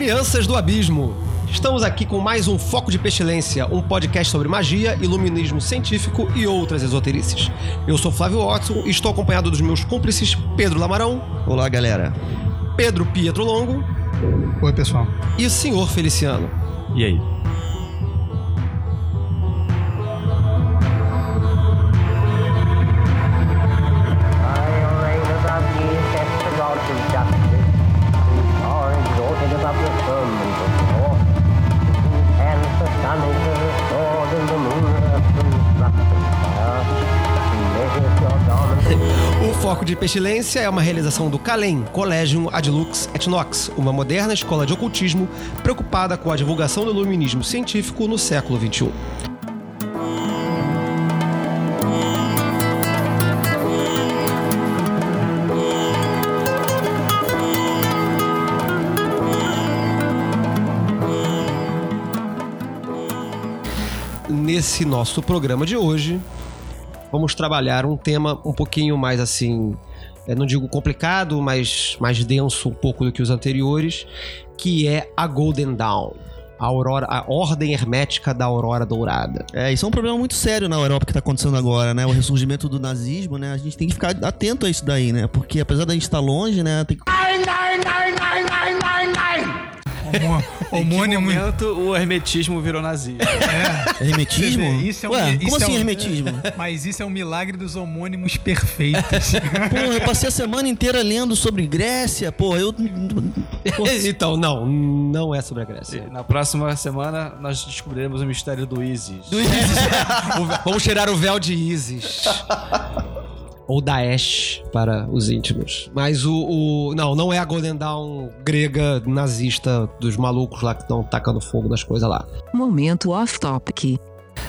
Crianças do abismo! Estamos aqui com mais um Foco de Pestilência, um podcast sobre magia, iluminismo científico e outras esoterices. Eu sou Flávio Watson e estou acompanhado dos meus cúmplices Pedro Lamarão, Olá, galera. Pedro Pietro Longo Oi, pessoal. e o Senhor Feliciano. E aí? Pestilência é uma realização do CALEM, Collegium Adlux et Nox, uma moderna escola de ocultismo preocupada com a divulgação do iluminismo científico no século. XXI. Nesse nosso programa de hoje, vamos trabalhar um tema um pouquinho mais assim, não digo complicado, mas mais denso um pouco do que os anteriores, que é a Golden Dawn. A, aurora, a ordem hermética da aurora dourada. É, isso é um problema muito sério na Europa que tá acontecendo agora, né? O ressurgimento do nazismo, né? A gente tem que ficar atento a isso daí, né? Porque apesar da gente estar longe, né? Tem que... Homo- Em que Homônimo. momento o hermetismo virou nazismo? Hermetismo? Você vê, isso é um- Ué, isso como é assim um- hermetismo? Mas isso é um milagre dos homônimos perfeitos. Porra, eu passei a semana inteira lendo sobre Grécia, porra, eu... Porra, então, não, não é sobre a Grécia. Na próxima semana nós descobriremos o mistério do Isis. O vé- Vamos tirar o véu de Isis. Ou Daesh para os íntimos. Mas o, o- Não, não é a Golden Dawn grega nazista dos malucos lá que estão tacando fogo nas coisas lá. Momento off-topic.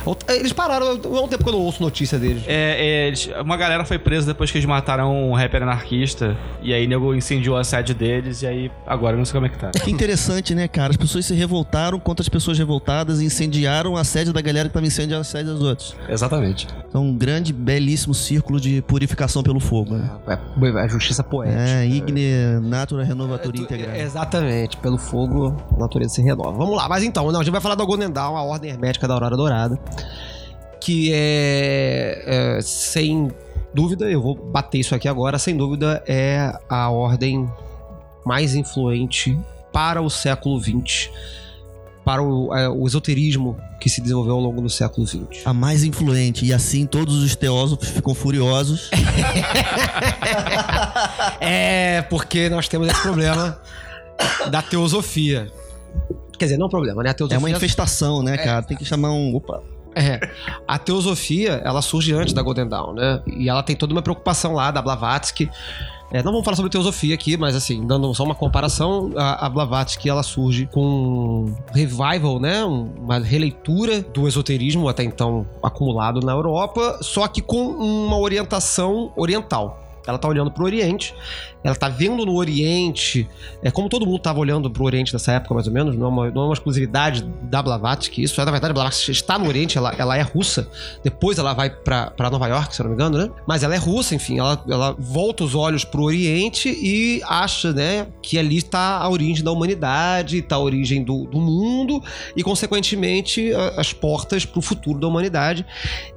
Ou- Eles pararam, há um tempo que eu não ouço notícia deles. É, é, eles- uma galera foi presa depois que eles mataram um rapper anarquista. E aí nego incendiou a sede deles. E aí agora eu não sei como é que tá. que interessante, né, cara? As pessoas se revoltaram contra as pessoas revoltadas e incendiaram a sede da galera que tava incendiando a sede dos outros. Exatamente. Então, um grande, belíssimo círculo de purificação pelo fogo, né? É a justiça poética. É, Igne Natura Renovatura Integral. Exatamente, pelo fogo a natureza se renova. Vamos lá, mas então, não, a gente vai falar da Golden Dawn, a ordem hermética da Aurora Dourada, que é, é, sem dúvida, eu vou bater isso aqui agora, sem dúvida é a ordem mais influente para o século XX, para o, é, o esoterismo que se desenvolveu ao longo do século XX. A mais influente, e assim todos os teósofos ficam furiosos. É, porque nós temos esse problema da teosofia. Quer dizer, não é um problema, né? A É teosofia uma infestação, né, cara? Tem que chamar um. Opa! É. A teosofia, ela surge antes da Golden Dawn, né? E ela tem toda uma preocupação lá da Blavatsky. É, não vamos falar sobre teosofia aqui, mas assim, dando só uma comparação, a, a Blavatsky ela surge com um revival, né? Um- uma releitura do esoterismo até então acumulado na Europa, só que com uma orientação oriental. Ela tá olhando pro Oriente, ela tá vendo no Oriente, é como todo mundo tava olhando pro Oriente nessa época, mais ou menos, não é uma, não é uma exclusividade da Blavatsky, isso é, na verdade, a Blavatsky está no Oriente, ela, ela é russa, depois ela vai pra Nova York, se eu não me engano, né? Mas ela é russa, enfim, ela, ela volta os olhos pro Oriente e acha, né, que ali está a origem da humanidade, está a origem do, do mundo e, consequentemente, as portas pro futuro da humanidade.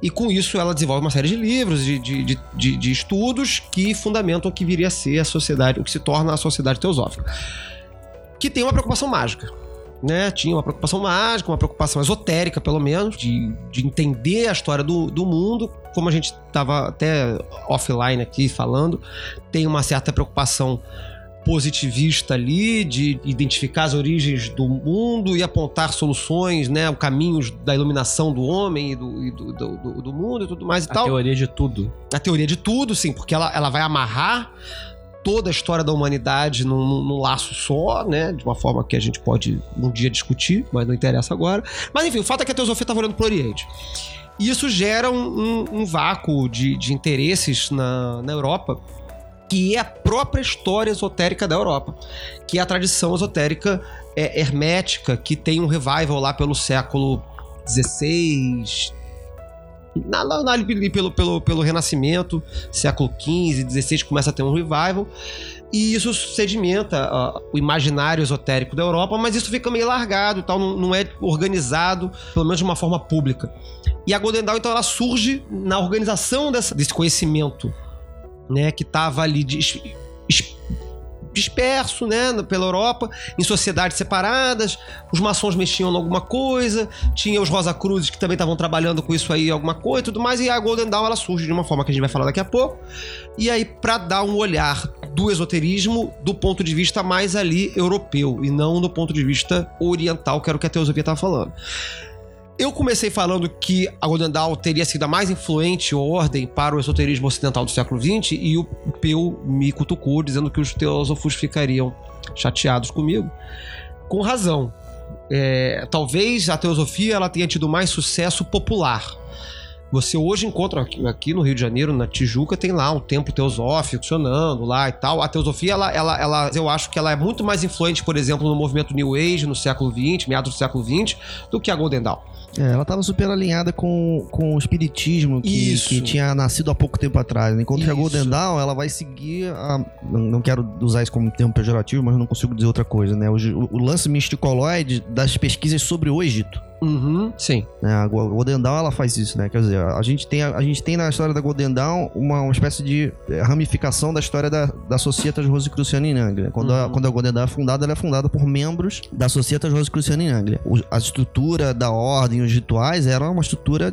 E com isso ela desenvolve uma série de livros, de, de, de- de estudos que fundamentam o que viria a ser a sociedade, o que se torna a sociedade teosófica. Que tem uma preocupação mágica. Né? Tinha uma preocupação mágica, uma preocupação esotérica, pelo menos, de, de entender a história do, do mundo. Como a gente estava até offline aqui falando, tem uma certa preocupação positivista ali, de identificar as origens do mundo e apontar soluções, né? Caminhos da iluminação do homem e do, e do, do- do- do mundo e tudo mais e A tal teoria de tudo. a teoria de tudo, sim, porque ela, ela vai amarrar toda a história da humanidade num, num- laço só, né? De uma forma que a gente pode um dia discutir, mas não interessa agora. Mas enfim, o fato é que a teosofia estava olhando pro Oriente. E isso gera um, um- um vácuo de, de interesses na, na Europa, que é a própria história esotérica da Europa, que é a tradição esotérica é, hermética, que tem um revival lá pelo século XVI, na, na, na- pelo, pelo, pelo Renascimento, século XV, XVI, começa a ter um revival. E isso sedimenta o imaginário esotérico da Europa, mas isso fica meio largado, tal, não, não é organizado, pelo menos de uma forma pública. E a Golden Dawn, então, ela surge na organização dessa- desse conhecimento, né, que estava ali dis- dis- disperso, né, pela Europa, em sociedades separadas. Os maçons mexiam em alguma coisa, tinha os Rosa Cruzes que também estavam trabalhando com isso aí, alguma coisa e tudo mais. E a Golden Dawn, ela surge de uma forma que a gente vai falar daqui a pouco. E aí, para dar um olhar do esoterismo do ponto de vista mais ali europeu e não do ponto de vista oriental, que era o que a teosofia estava falando. Eu comecei falando que a Golden Dawn teria sido a mais influente ordem para o esoterismo ocidental do século XX e o Peu me cutucou dizendo que os teósofos ficariam chateados comigo. Com razão. É, talvez a teosofia ela tenha tido mais sucesso popular. Você hoje encontra aqui, aqui no Rio de Janeiro, na Tijuca, tem lá um templo teosófico funcionando lá e tal. A teosofia, ela, ela, ela, eu acho que ela é muito mais influente, por exemplo, no movimento New Age no século XX, meados do século XX, do que a Golden Dawn. É, ela tava super alinhada com, com o espiritismo que, Isso. que tinha nascido há pouco tempo atrás. né? Enquanto que a Isso. Golden Dawn, ela vai seguir a... Não, não quero usar isso como termo pejorativo, mas não consigo dizer outra coisa, né? O, o- o lance misticoloide das pesquisas sobre o Egito. Uhum, sim. né? A Go- Golden Dawn, ela faz isso, né? Quer dizer, a gente tem, a, a gente tem na história da Golden Dawn uma, uma espécie de eh, ramificação da história da, da Societas Rosicruciana in Anglia. Quando, a, Uhum. quando a Golden Dawn é fundada, ela é fundada por membros da Societas Rosicruciana in Anglia. O- a estrutura da ordem, os rituais, era uma estrutura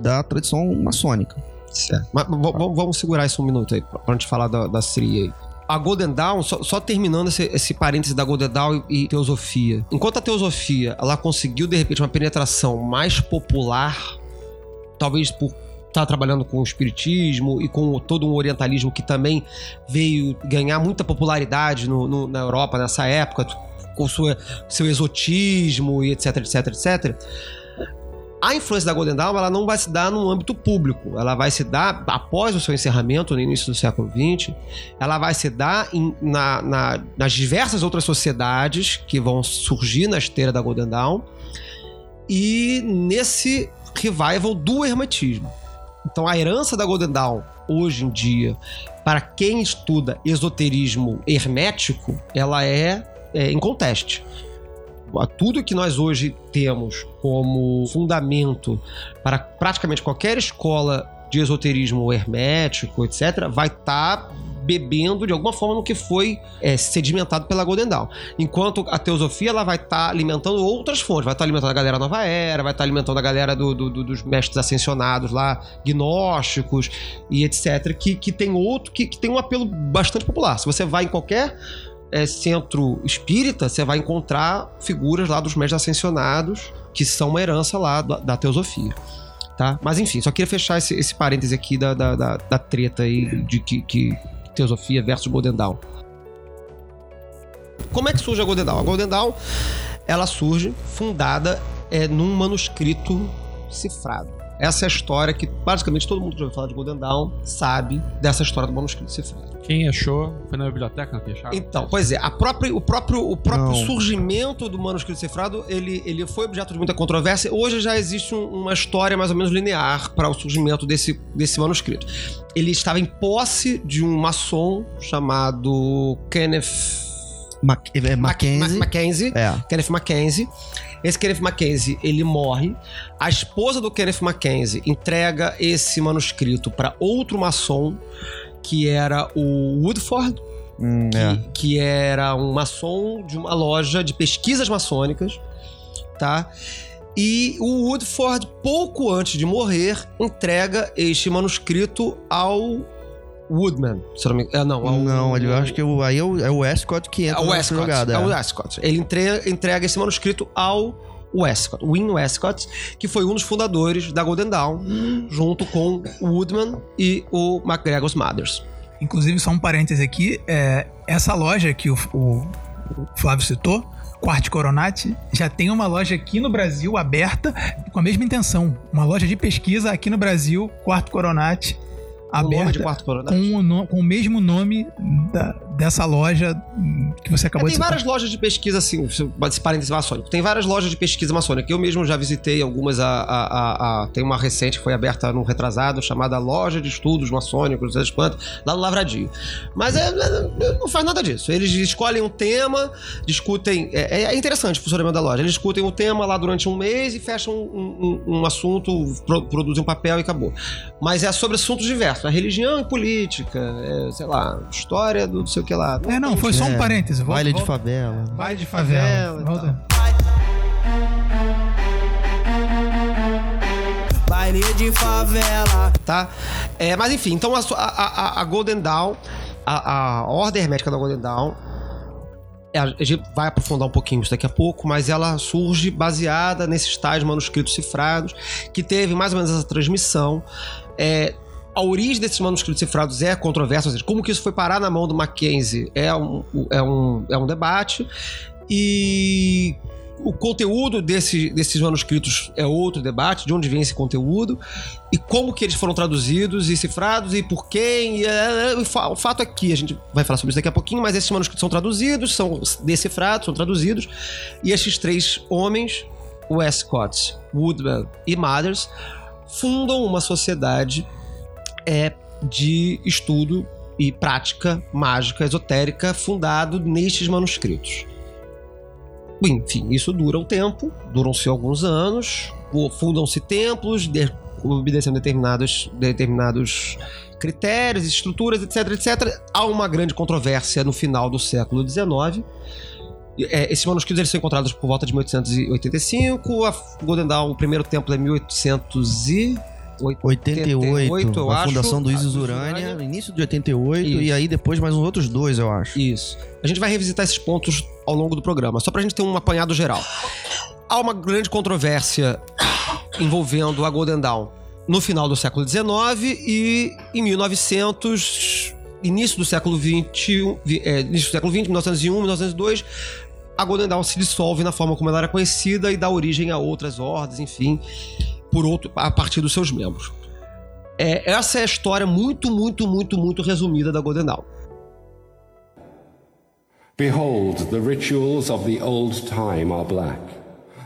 da tradição maçônica. Certo. Mas vamos segurar isso um minuto aí, pra pra gente falar da, da Siri aí. A Golden Dawn, só, só terminando esse, esse parêntese da Golden Dawn e, e teosofia. Enquanto a teosofia, ela conseguiu, de repente, uma penetração mais popular, talvez por estar trabalhando com o espiritismo e com todo um orientalismo que também veio ganhar muita popularidade no- no- na Europa nessa época, com sua, seu exotismo e etc, etc, etc. A influência da Golden Dawn ela não vai se dar no âmbito público, ela vai se dar após o seu encerramento no início do século XX, ela vai se dar em- na- na- nas diversas outras sociedades que vão surgir na esteira da Golden Dawn. E nesse revival do hermetismo. Então a herança da Golden Dawn hoje em dia, para quem estuda esoterismo hermético, ela é, é inconteste tudo que nós hoje temos como fundamento para praticamente qualquer escola de esoterismo hermético, etc., vai estar bebendo de alguma forma no que foi é, sedimentado pela Golden Dawn. Enquanto a teosofia ela vai estar alimentando outras fontes, vai estar alimentando a galera nova era, vai estar alimentando a galera do- do- do- dos mestres ascensionados lá, gnósticos e etc., que, que tem outro, que, que tem um apelo bastante popular. Se você vai em qualquer é, centro espírita, você vai encontrar figuras lá dos mestres ascensionados, que são uma herança lá da, da teosofia. Tá? Mas enfim, só queria fechar esse, esse parêntese aqui da, da, da, da treta aí de que, que teosofia versus Golden Dawn. Como é que surge a Golden Dawn? A Golden Dawn, ela surge fundada é, num manuscrito cifrado. Essa é a história que basicamente todo mundo que já ouviu falar de Golden Dawn sabe dessa história do manuscrito cifrado. Quem achou? Foi na biblioteca que acharam? Então, pois é, a própria, o próprio, o próprio Não. surgimento do manuscrito cifrado, ele, ele foi objeto de muita controvérsia. Hoje já existe um- uma história mais ou menos linear para o surgimento desse, desse manuscrito. Ele estava em posse de um maçom chamado Kenneth Mac é, Mackenzie. Mac- Mackenzie. É. Kenneth Mackenzie. Esse Kenneth Mackenzie, ele morre. A esposa do Kenneth Mackenzie entrega esse manuscrito para outro maçom, que era o Woodford, Hum, que, é. que era um maçom de uma loja de pesquisas maçônicas, tá? E o Woodford, pouco antes de morrer, entrega este manuscrito ao Woodman. Me... é, não, ao, Não, ele, eu acho que o, aí é o, é o Westcott que é entra o Westcott. jogada. é o é. Westcott. Ele entre- entrega esse manuscrito ao Westcott, Win Westcott, que foi um dos fundadores da Golden Dawn, junto com o Woodman e o MacGregor's Mothers. Inclusive, só um parêntese aqui, é, essa loja que o, o- o Flávio citou, Quarte Coronati, já tem uma loja aqui no Brasil aberta com a mesma intenção. Uma loja de pesquisa aqui no Brasil, Quarto Coronati, O aberta quarto com, o no- com o mesmo nome da- dessa loja que você É, acabou tem de citar. várias lojas de pesquisa, assim, esse parênteses maçônico. Tem várias lojas de pesquisa maçônica. Eu mesmo já visitei algumas. A, a- a- tem uma recente que foi aberta no retrasado, chamada Loja de Estudos Maçônicos, não sei das quantas, lá no Lavradio. Mas é- é- não faz nada disso. Eles escolhem um tema, discutem. É, é interessante o funcionamento da loja. Eles discutem o tema lá durante um mês e fecham um, um- um assunto, pro- produzem um papel e acabou. Mas é sobre assuntos diversos. É religião e política, é, sei lá, história do não sei o que lá. É, não, foi só um É, parêntese. Volta, Baile de favela. Baile de Favela favela. Volta. Baile de favela. tá? É, mas enfim, então a, a, a- a Golden Dawn, a, a ordem hermética da Golden Dawn, é, a gente vai aprofundar um pouquinho isso daqui a pouco, mas ela surge baseada nesses tais manuscritos cifrados, que teve mais ou menos essa transmissão. É, a origem desses manuscritos cifrados é controversa, ou seja, como que isso foi parar na mão do Mackenzie é um, é um, é um debate. E o conteúdo desse, desses manuscritos é outro debate, de onde vem esse conteúdo e como que eles foram traduzidos e cifrados e por quem. E, é, o fa- o fato é que a gente vai falar sobre isso daqui a pouquinho, mas esses manuscritos são traduzidos, são decifrados, são traduzidos, e esses três homens, Westcott, Woodman e Mathers, fundam uma sociedade é, de estudo e prática mágica esotérica fundado nestes manuscritos. Enfim, isso dura um tempo, duram-se alguns anos, fundam-se templos, de- obedecendo determinados, determinados critérios, estruturas, etc, etc. Há uma grande controvérsia no final do século XIX. É, esses manuscritos eles são encontrados por volta de 1885. A o primeiro templo é 1888. 88, eu a acho. fundação do Isis do Urânia, Urânia. início de 88, Isso. e aí depois mais uns outros dois, eu acho. Isso. A gente vai revisitar esses pontos ao longo do programa, só pra gente ter um apanhado geral. Há uma grande controvérsia envolvendo a Golden Dawn no final do século XIX e em 1900, início do século XX, é, início do século XX, 1901, 1902, a Golden Dawn se dissolve na forma como ela era conhecida e dá origem a outras ordens, enfim, por outro, a partir dos seus membros. É, essa é a história muito, muito, muito, muito resumida da Golden Dawn. Behold, the rituals of the old time are black.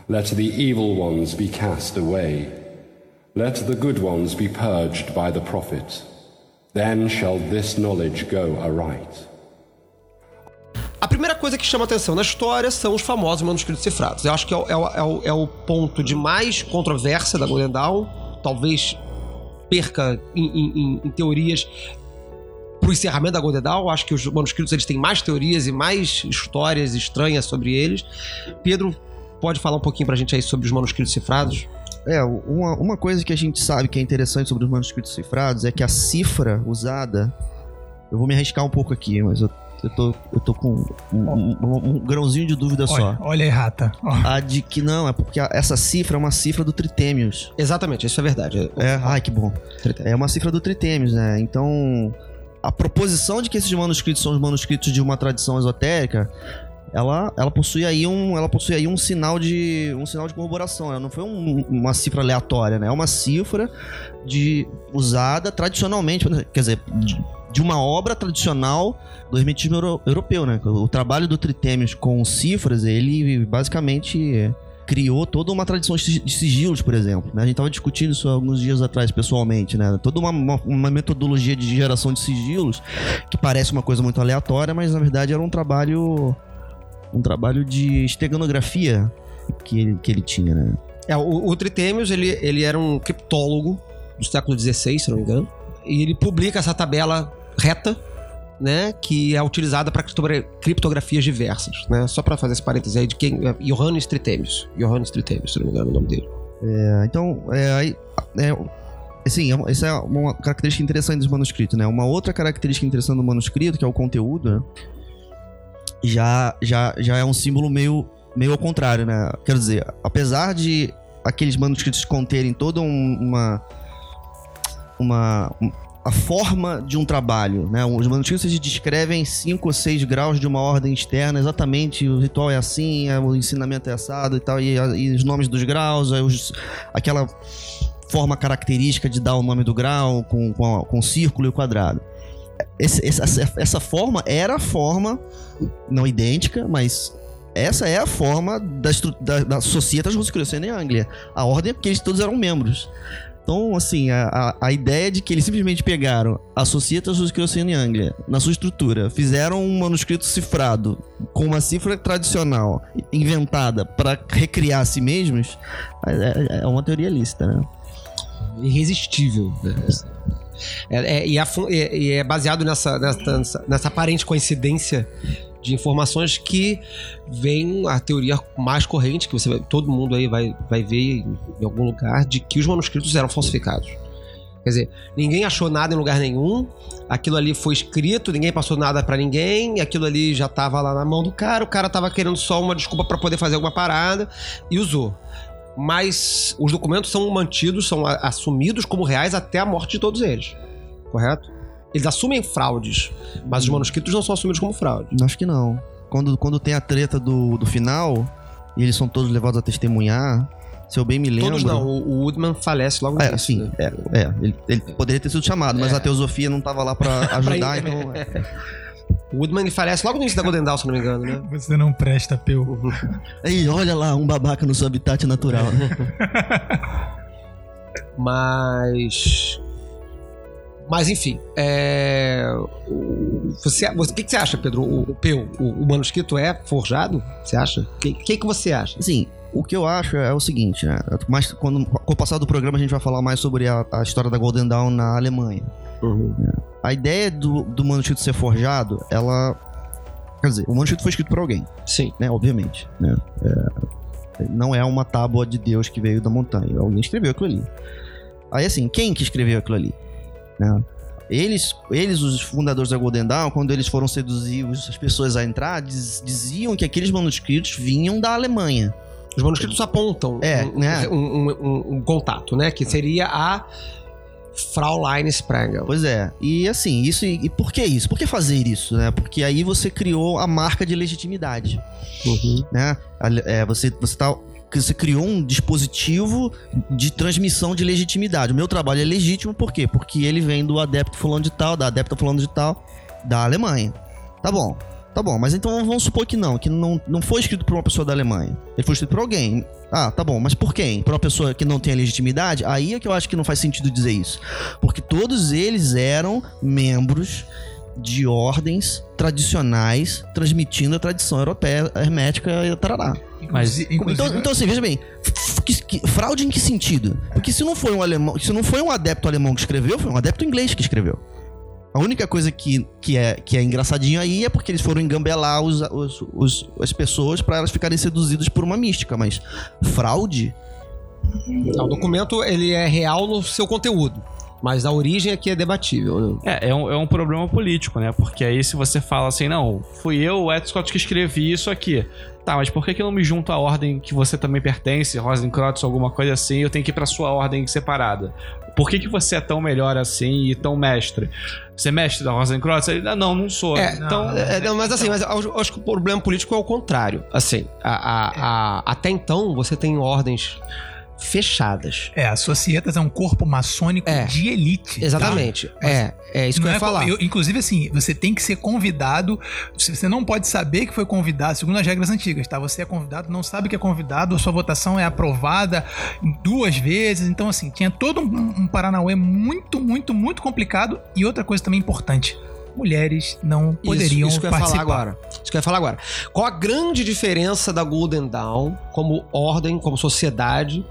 Let the evil ones be cast away. Let the good ones be purged by the prophet. Then shall this knowledge go aright. A primeira coisa que chama atenção na história são os famosos manuscritos cifrados. Eu acho que é o, é o- é o- é o ponto de mais controvérsia da Golden Dawn. Talvez perca em, em- em- teorias pro encerramento da Golden Dawn. Eu acho que os manuscritos eles têm mais teorias e mais histórias estranhas sobre eles. Pedro, pode falar um pouquinho pra gente aí sobre os manuscritos cifrados? É, uma, uma coisa que a gente sabe que é interessante sobre os manuscritos cifrados é que a cifra usada. Eu vou me arriscar um pouco aqui, mas eu, eu, tô, eu tô com um, um- um- um grãozinho de dúvida só. Olha, olha aí, rata. Ó. A de que não, é porque essa cifra é uma cifra do Tritêmios. Exatamente, isso é verdade. É, ai que bom. Tritêmios. É uma cifra do Tritêmios, né? Então, a proposição de que esses manuscritos são os manuscritos de uma tradição esotérica, ela, ela possui aí um, ela possui aí um sinal de um sinal de corroboração, né? não foi um- uma cifra aleatória, né? É uma cifra de usada tradicionalmente, quer dizer, de, de uma obra tradicional do hermetismo euro- europeu, né? O trabalho do Tritêmios com cifras, ele basicamente criou toda uma tradição de sigilos, por exemplo. né? A gente estava discutindo isso alguns dias atrás, pessoalmente, né? Toda uma, uma, uma metodologia de geração de sigilos que parece uma coisa muito aleatória, mas na verdade era um trabalho um trabalho de esteganografia que ele, que ele tinha, né? É, o, o Tritêmios, ele, ele era um criptólogo do século XVI, se não me engano. E ele publica essa tabela reta, né? Que é utilizada para criptografias diversas, né? Só para fazer esse parênteses aí de quem... é Johannes Tritêmios. Johannes Tritêmios, se não me engano é o nome dele. É, então, é, é, é uma- essa é uma característica interessante dos manuscritos, né? Uma outra característica interessante do manuscrito, que é o conteúdo, né? já, já, já é um símbolo meio, meio ao contrário, né? Quer dizer, apesar de aqueles manuscritos conterem toda um- uma. uma um- a forma de um trabalho, né? Os manuscritos descrevem cinco ou seis graus de uma ordem externa, exatamente. O ritual é assim, é, o ensinamento é assado e tal, e, e os nomes dos graus, os- aquela forma característica de dar o nome do grau com, com, com círculo e o quadrado. Esse- essa, essa forma era a forma, não idêntica, mas essa é a forma da, da, da Societas Rosicruciana em Anglia. A ordem é porque eles todos eram membros. Então, assim, a, a, ideia de que eles simplesmente pegaram a Societas em Anglia, na sua estrutura, fizeram um manuscrito cifrado com uma cifra tradicional inventada para recriar a si mesmos, é, é- é uma teoria lícita, né? irresistível. né? É, é- e, e- e é baseado nessa, nessa, nessa aparente coincidência de informações que vem a teoria mais corrente, que você vai- todo mundo aí vai, vai ver em, algum lugar, de que os manuscritos eram falsificados. Quer dizer, ninguém achou nada em lugar nenhum, aquilo ali foi escrito, ninguém passou nada pra ninguém, aquilo ali já tava lá na mão do cara, o cara tava querendo só uma desculpa pra poder fazer alguma parada e usou mas os documentos são mantidos, são assumidos como reais até a morte de todos eles. Correto? Eles assumem fraudes, mas os manuscritos não são assumidos como fraude. Acho que não. Quando, quando tem a treta do, do final, e eles são todos levados a testemunhar, se eu bem me lembro. Todos não, o, o Woodman falece logo É, sim, né? é, é, ele, ele poderia ter sido chamado, mas É. a teosofia não tava lá pra ajudar, Pra- então. O Woodman ele falece logo no início da Golden Dawn, se não me engano, né? Você não presta, Peu. Aí, olha lá, um babaca no seu habitat natural. Mas. Mas enfim, é... o- você, o que, que você acha, Pedro? O, o Peu, o, o manuscrito é forjado? Você acha? O que, que, que você acha? Assim, o que eu acho é o seguinte, né? Mas quando, com o passar do programa a gente vai falar mais sobre a, a história da Golden Dawn na Alemanha. A ideia do, do manuscrito ser forjado, ela. Quer dizer, o manuscrito foi escrito por alguém, Sim. né? Obviamente. Né? É, não é uma tábua de Deus que veio da montanha. Alguém escreveu aquilo ali. Aí assim, quem que escreveu aquilo ali? Né? Eles, eles, os fundadores da Golden Dawn, quando eles foram seduzir as pessoas a entrar, diz- diziam que aqueles manuscritos vinham da Alemanha. Os manuscritos apontam É, um, né? um- um- um- contato, né? Que seria a Fraulein Sprengel. Pois é. E assim, isso. E, por que isso? Por que fazer isso, né? Porque aí você criou a marca de legitimidade, Uhum. né? É, você, você tá. Que Você criou um dispositivo de transmissão de legitimidade. O meu trabalho é legítimo por quê? Porque ele vem do adepto fulano de tal, da adepta fulano de tal, da Alemanha. Tá bom. Tá bom, mas então vamos supor que não, que não, não foi escrito por uma pessoa da Alemanha. Ele foi escrito por alguém. Ah, tá bom, mas por quem? Por uma pessoa que não tem legitimidade? Aí é que eu acho que não faz sentido dizer isso. Porque todos eles eram membros de ordens tradicionais transmitindo a tradição europeia, hermética e tarará. Mas- Então, então assim, veja bem, que- que- fraude em que sentido? Porque se não foi um alemão, se não foi um adepto alemão que escreveu, foi um adepto inglês que escreveu. A única coisa que, que, é, que é engraçadinho aí é porque eles foram engambelar os, os- os- as pessoas pra elas ficarem seduzidas por uma mística, mas fraude? Não, o documento ele é real no seu conteúdo, mas a origem aqui é debatível. Né? É, é um, é um problema político, né? Porque aí se você fala assim, não, fui eu, o Ed Scott, que escrevi isso aqui. Tá, mas por que, que eu não me junto à ordem que você também pertence, Rosencrantz, alguma coisa assim, eu tenho que ir pra sua ordem separada? Por que, que você é tão melhor assim e tão mestre? Você é mestre da Rosencrantz? Ele, "Ah, não, não sou. É, então, É, não, mas assim, mas eu acho- eu acho que o problema político é o contrário. Assim, a- a- a- até então você tem ordens fechadas. É, a Societas é um corpo maçônico É. de elite. Exatamente. tá? É, é isso que eu ia é falar. eu- inclusive, assim, você tem que ser convidado. Você não pode saber que foi convidado, segundo as regras antigas, tá? Você é convidado, não sabe que é convidado, a sua votação é aprovada duas vezes. Então, assim, tinha todo um, um Paranauê muito, muito, muito complicado. E outra coisa também importante: mulheres não poderiam isso, isso que eu ia participar. falar agora. Isso que eu ia falar agora. Qual a grande diferença da Golden Dawn como ordem, como sociedade,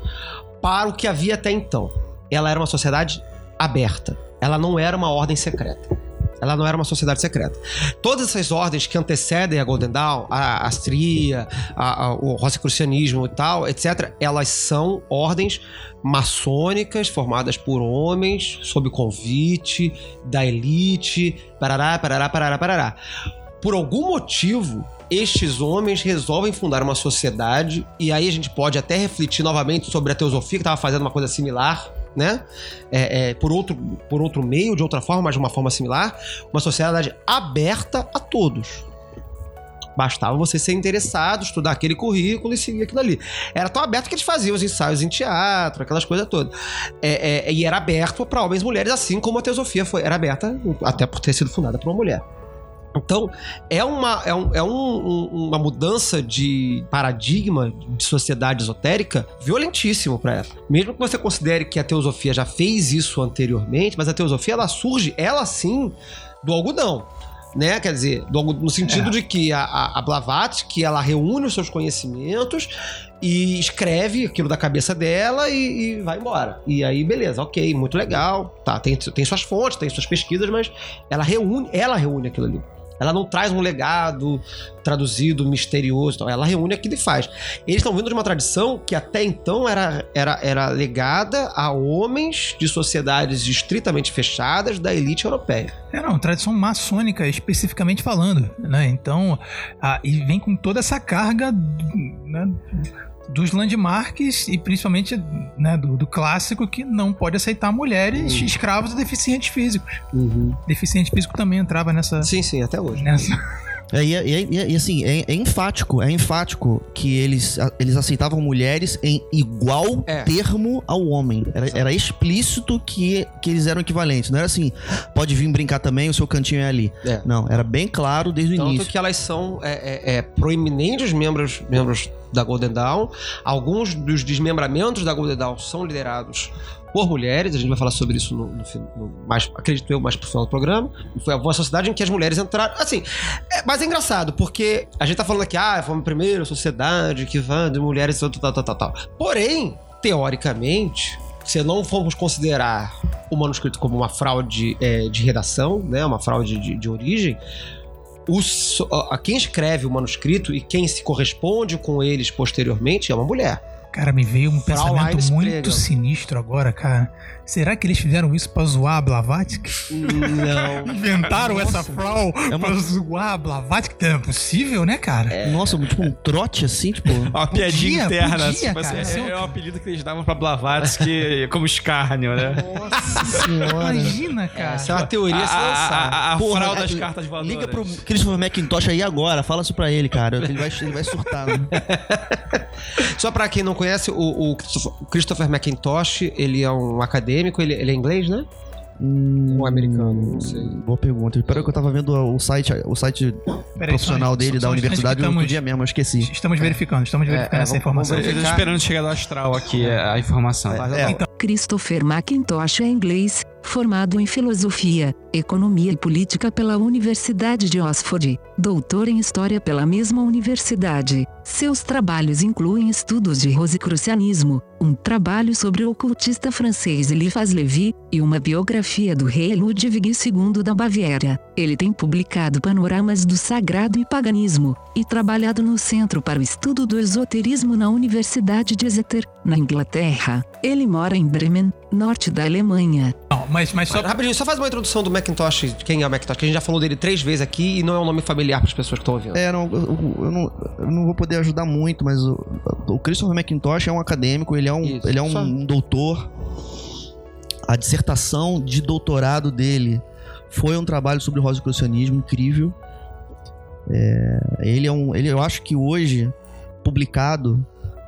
para o que havia até então? Ela era uma sociedade aberta. Ela não era uma ordem secreta. Ela não era uma sociedade secreta. Todas essas ordens que antecedem a Golden Dawn, a Astria, a- a- o Rosicrucianismo e tal, etc., elas são ordens maçônicas formadas por homens sob convite da elite, parará, parará, parará, parará. Por algum motivo, estes homens resolvem fundar uma sociedade, e aí a gente pode até refletir novamente sobre a teosofia, que estava fazendo uma coisa similar, né? É, é, por, outro, por outro meio, de outra forma, mas de uma forma similar, uma sociedade aberta a todos. Bastava você ser interessado, estudar aquele currículo e seguir aquilo ali. Era tão aberto que eles faziam os ensaios em teatro, aquelas coisas todas. É, é, e era aberto para homens e mulheres, assim como a teosofia foi. Era aberta, até por ter sido fundada por uma mulher. Então, é uma, é um- é um- um- uma mudança de paradigma de sociedade esotérica violentíssimo para ela. Mesmo que você considere que a teosofia já fez isso anteriormente, mas a teosofia ela surge, ela sim, do algodão. Né? Quer dizer, no sentido de que a, a, a Blavatsky ela reúne os seus conhecimentos e escreve aquilo da cabeça dela e, e vai embora. E aí, beleza, ok, muito legal. Tá, tem, tem suas fontes, tem suas pesquisas, mas ela reúne, ela reúne aquilo ali. Ela não traz um legado traduzido, misterioso. Então, ela reúne aquilo e faz. Eles estão vindo de uma tradição que até então era, era, era legada a homens de sociedades estritamente fechadas da elite europeia. É, não, tradição maçônica, especificamente falando, né? Então, ah, e vem com toda essa carga né, dos landmarks e principalmente né, do, do clássico que não pode aceitar mulheres escravos e deficientes físicos. Deficiente físico também entrava nessa. Sim, sim, até hoje. nessa... É, e, e- e- e, assim, é, é enfático, é enfático que eles, eles aceitavam mulheres em igual É. termo ao homem. Era, era explícito que, que eles eram equivalentes. Não era assim, pode vir brincar também, o seu cantinho é ali. É. Não, era bem claro desde o Tanto início. que elas são é, é, é, proeminentes membros, membros da Golden Dawn. Alguns dos desmembramentos da Golden Dawn são liderados por mulheres. A gente vai falar sobre isso no, no no- mais, acredito eu, mais pro final do programa. E foi uma sociedade em que as mulheres entraram. Assim, é, mas é engraçado, porque a gente tá falando aqui, ah, foi a primeira sociedade que vai de mulheres, tal, tal, tal, tal, tal. Porém, teoricamente. Se não formos considerar o manuscrito como uma fraude é, de redação, né, uma fraude de, de origem, a quem escreve o manuscrito e quem se corresponde com eles posteriormente é uma mulher. Cara, me veio um pensamento muito sinistro agora, cara. Será que eles fizeram isso pra zoar a Blavatsky? Não. Inventaram essa frau pra zoar a Blavatsky? É possível, né, cara? Nossa, tipo um trote assim, tipo. Uma piadinha Podia, interna. podia, tipo assim, cara, é, um- é o apelido que eles davam pra Blavatsky como escárnio, né? Imagina, cara. Essa é uma teoria A, se lançar. a, a, a Porra, fraude é- das cartas voadoras. Liga pro Christopher McIntosh aí agora, fala isso pra ele, cara. Ele vai, ele vai surtar. Né? Só pra quem não conhece, o, o Christopher McIntosh, ele é um acadêmico, ele, ele é inglês, né? Ou americano, não sei. Boa pergunta. Espera que eu tava vendo o site, o site Peraí, profissional só- dele só- da só- universidade no estamos- outro dia mesmo, eu esqueci. Estamos verificando, estamos verificando é, essa vamos- informação. vamos Eu tô verificar. esperando chegar do astral aqui, a informação. É, Então, Christopher McIntosh é inglês, formado em filosofia, economia e política pela Universidade de Oxford, doutor em história pela mesma universidade. Seus trabalhos incluem estudos de rosicrucianismo, um trabalho sobre o ocultista francês Eliphas Levi e uma biografia do rei Ludwig II da Baviera. Ele tem publicado panoramas do sagrado e paganismo e trabalhado no Centro para o Estudo do Esoterismo na Universidade de Exeter, na Inglaterra. Ele mora em Bremen, norte da Alemanha. Mas, mas só. Rapidinho, só faz uma introdução do Macintosh, de quem é o Macintosh, que a gente já falou dele três vezes aqui e não é um nome familiar para as pessoas que estão ouvindo. É, não, eu, eu não, eu não vou poder ajudar muito, mas o, o Christopher McIntosh é um acadêmico, ele é um, Isso, ele é um, só- um doutor. A dissertação de doutorado dele foi um trabalho sobre o rosicrucianismo incrível. É, ele é um, ele, eu acho que hoje publicado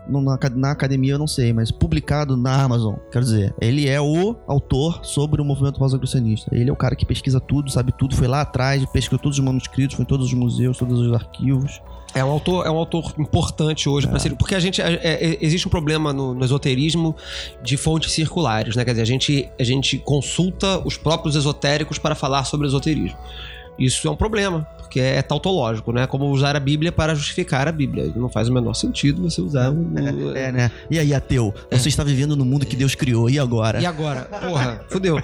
na, na academia eu não sei, mas publicado na Amazon, quer dizer, ele é o autor sobre o movimento rosicrucianista. Ele é o cara que pesquisa tudo, sabe tudo, foi lá atrás, pesquisou todos os manuscritos, foi em todos os museus, todos os arquivos. É um autor, é um autor importante hoje para ser, porque a gente é- é- existe um problema no, no esoterismo de fontes circulares, né? Quer dizer, a gente a gente consulta os próprios esotéricos para falar sobre esoterismo. Isso é um problema, porque é tautológico, né? Como usar a Bíblia para justificar a Bíblia. Não faz o menor sentido você usar o, o- É, né? E aí, ateu? Você está vivendo no mundo que Deus criou, e agora? E agora? Porra, fudeu.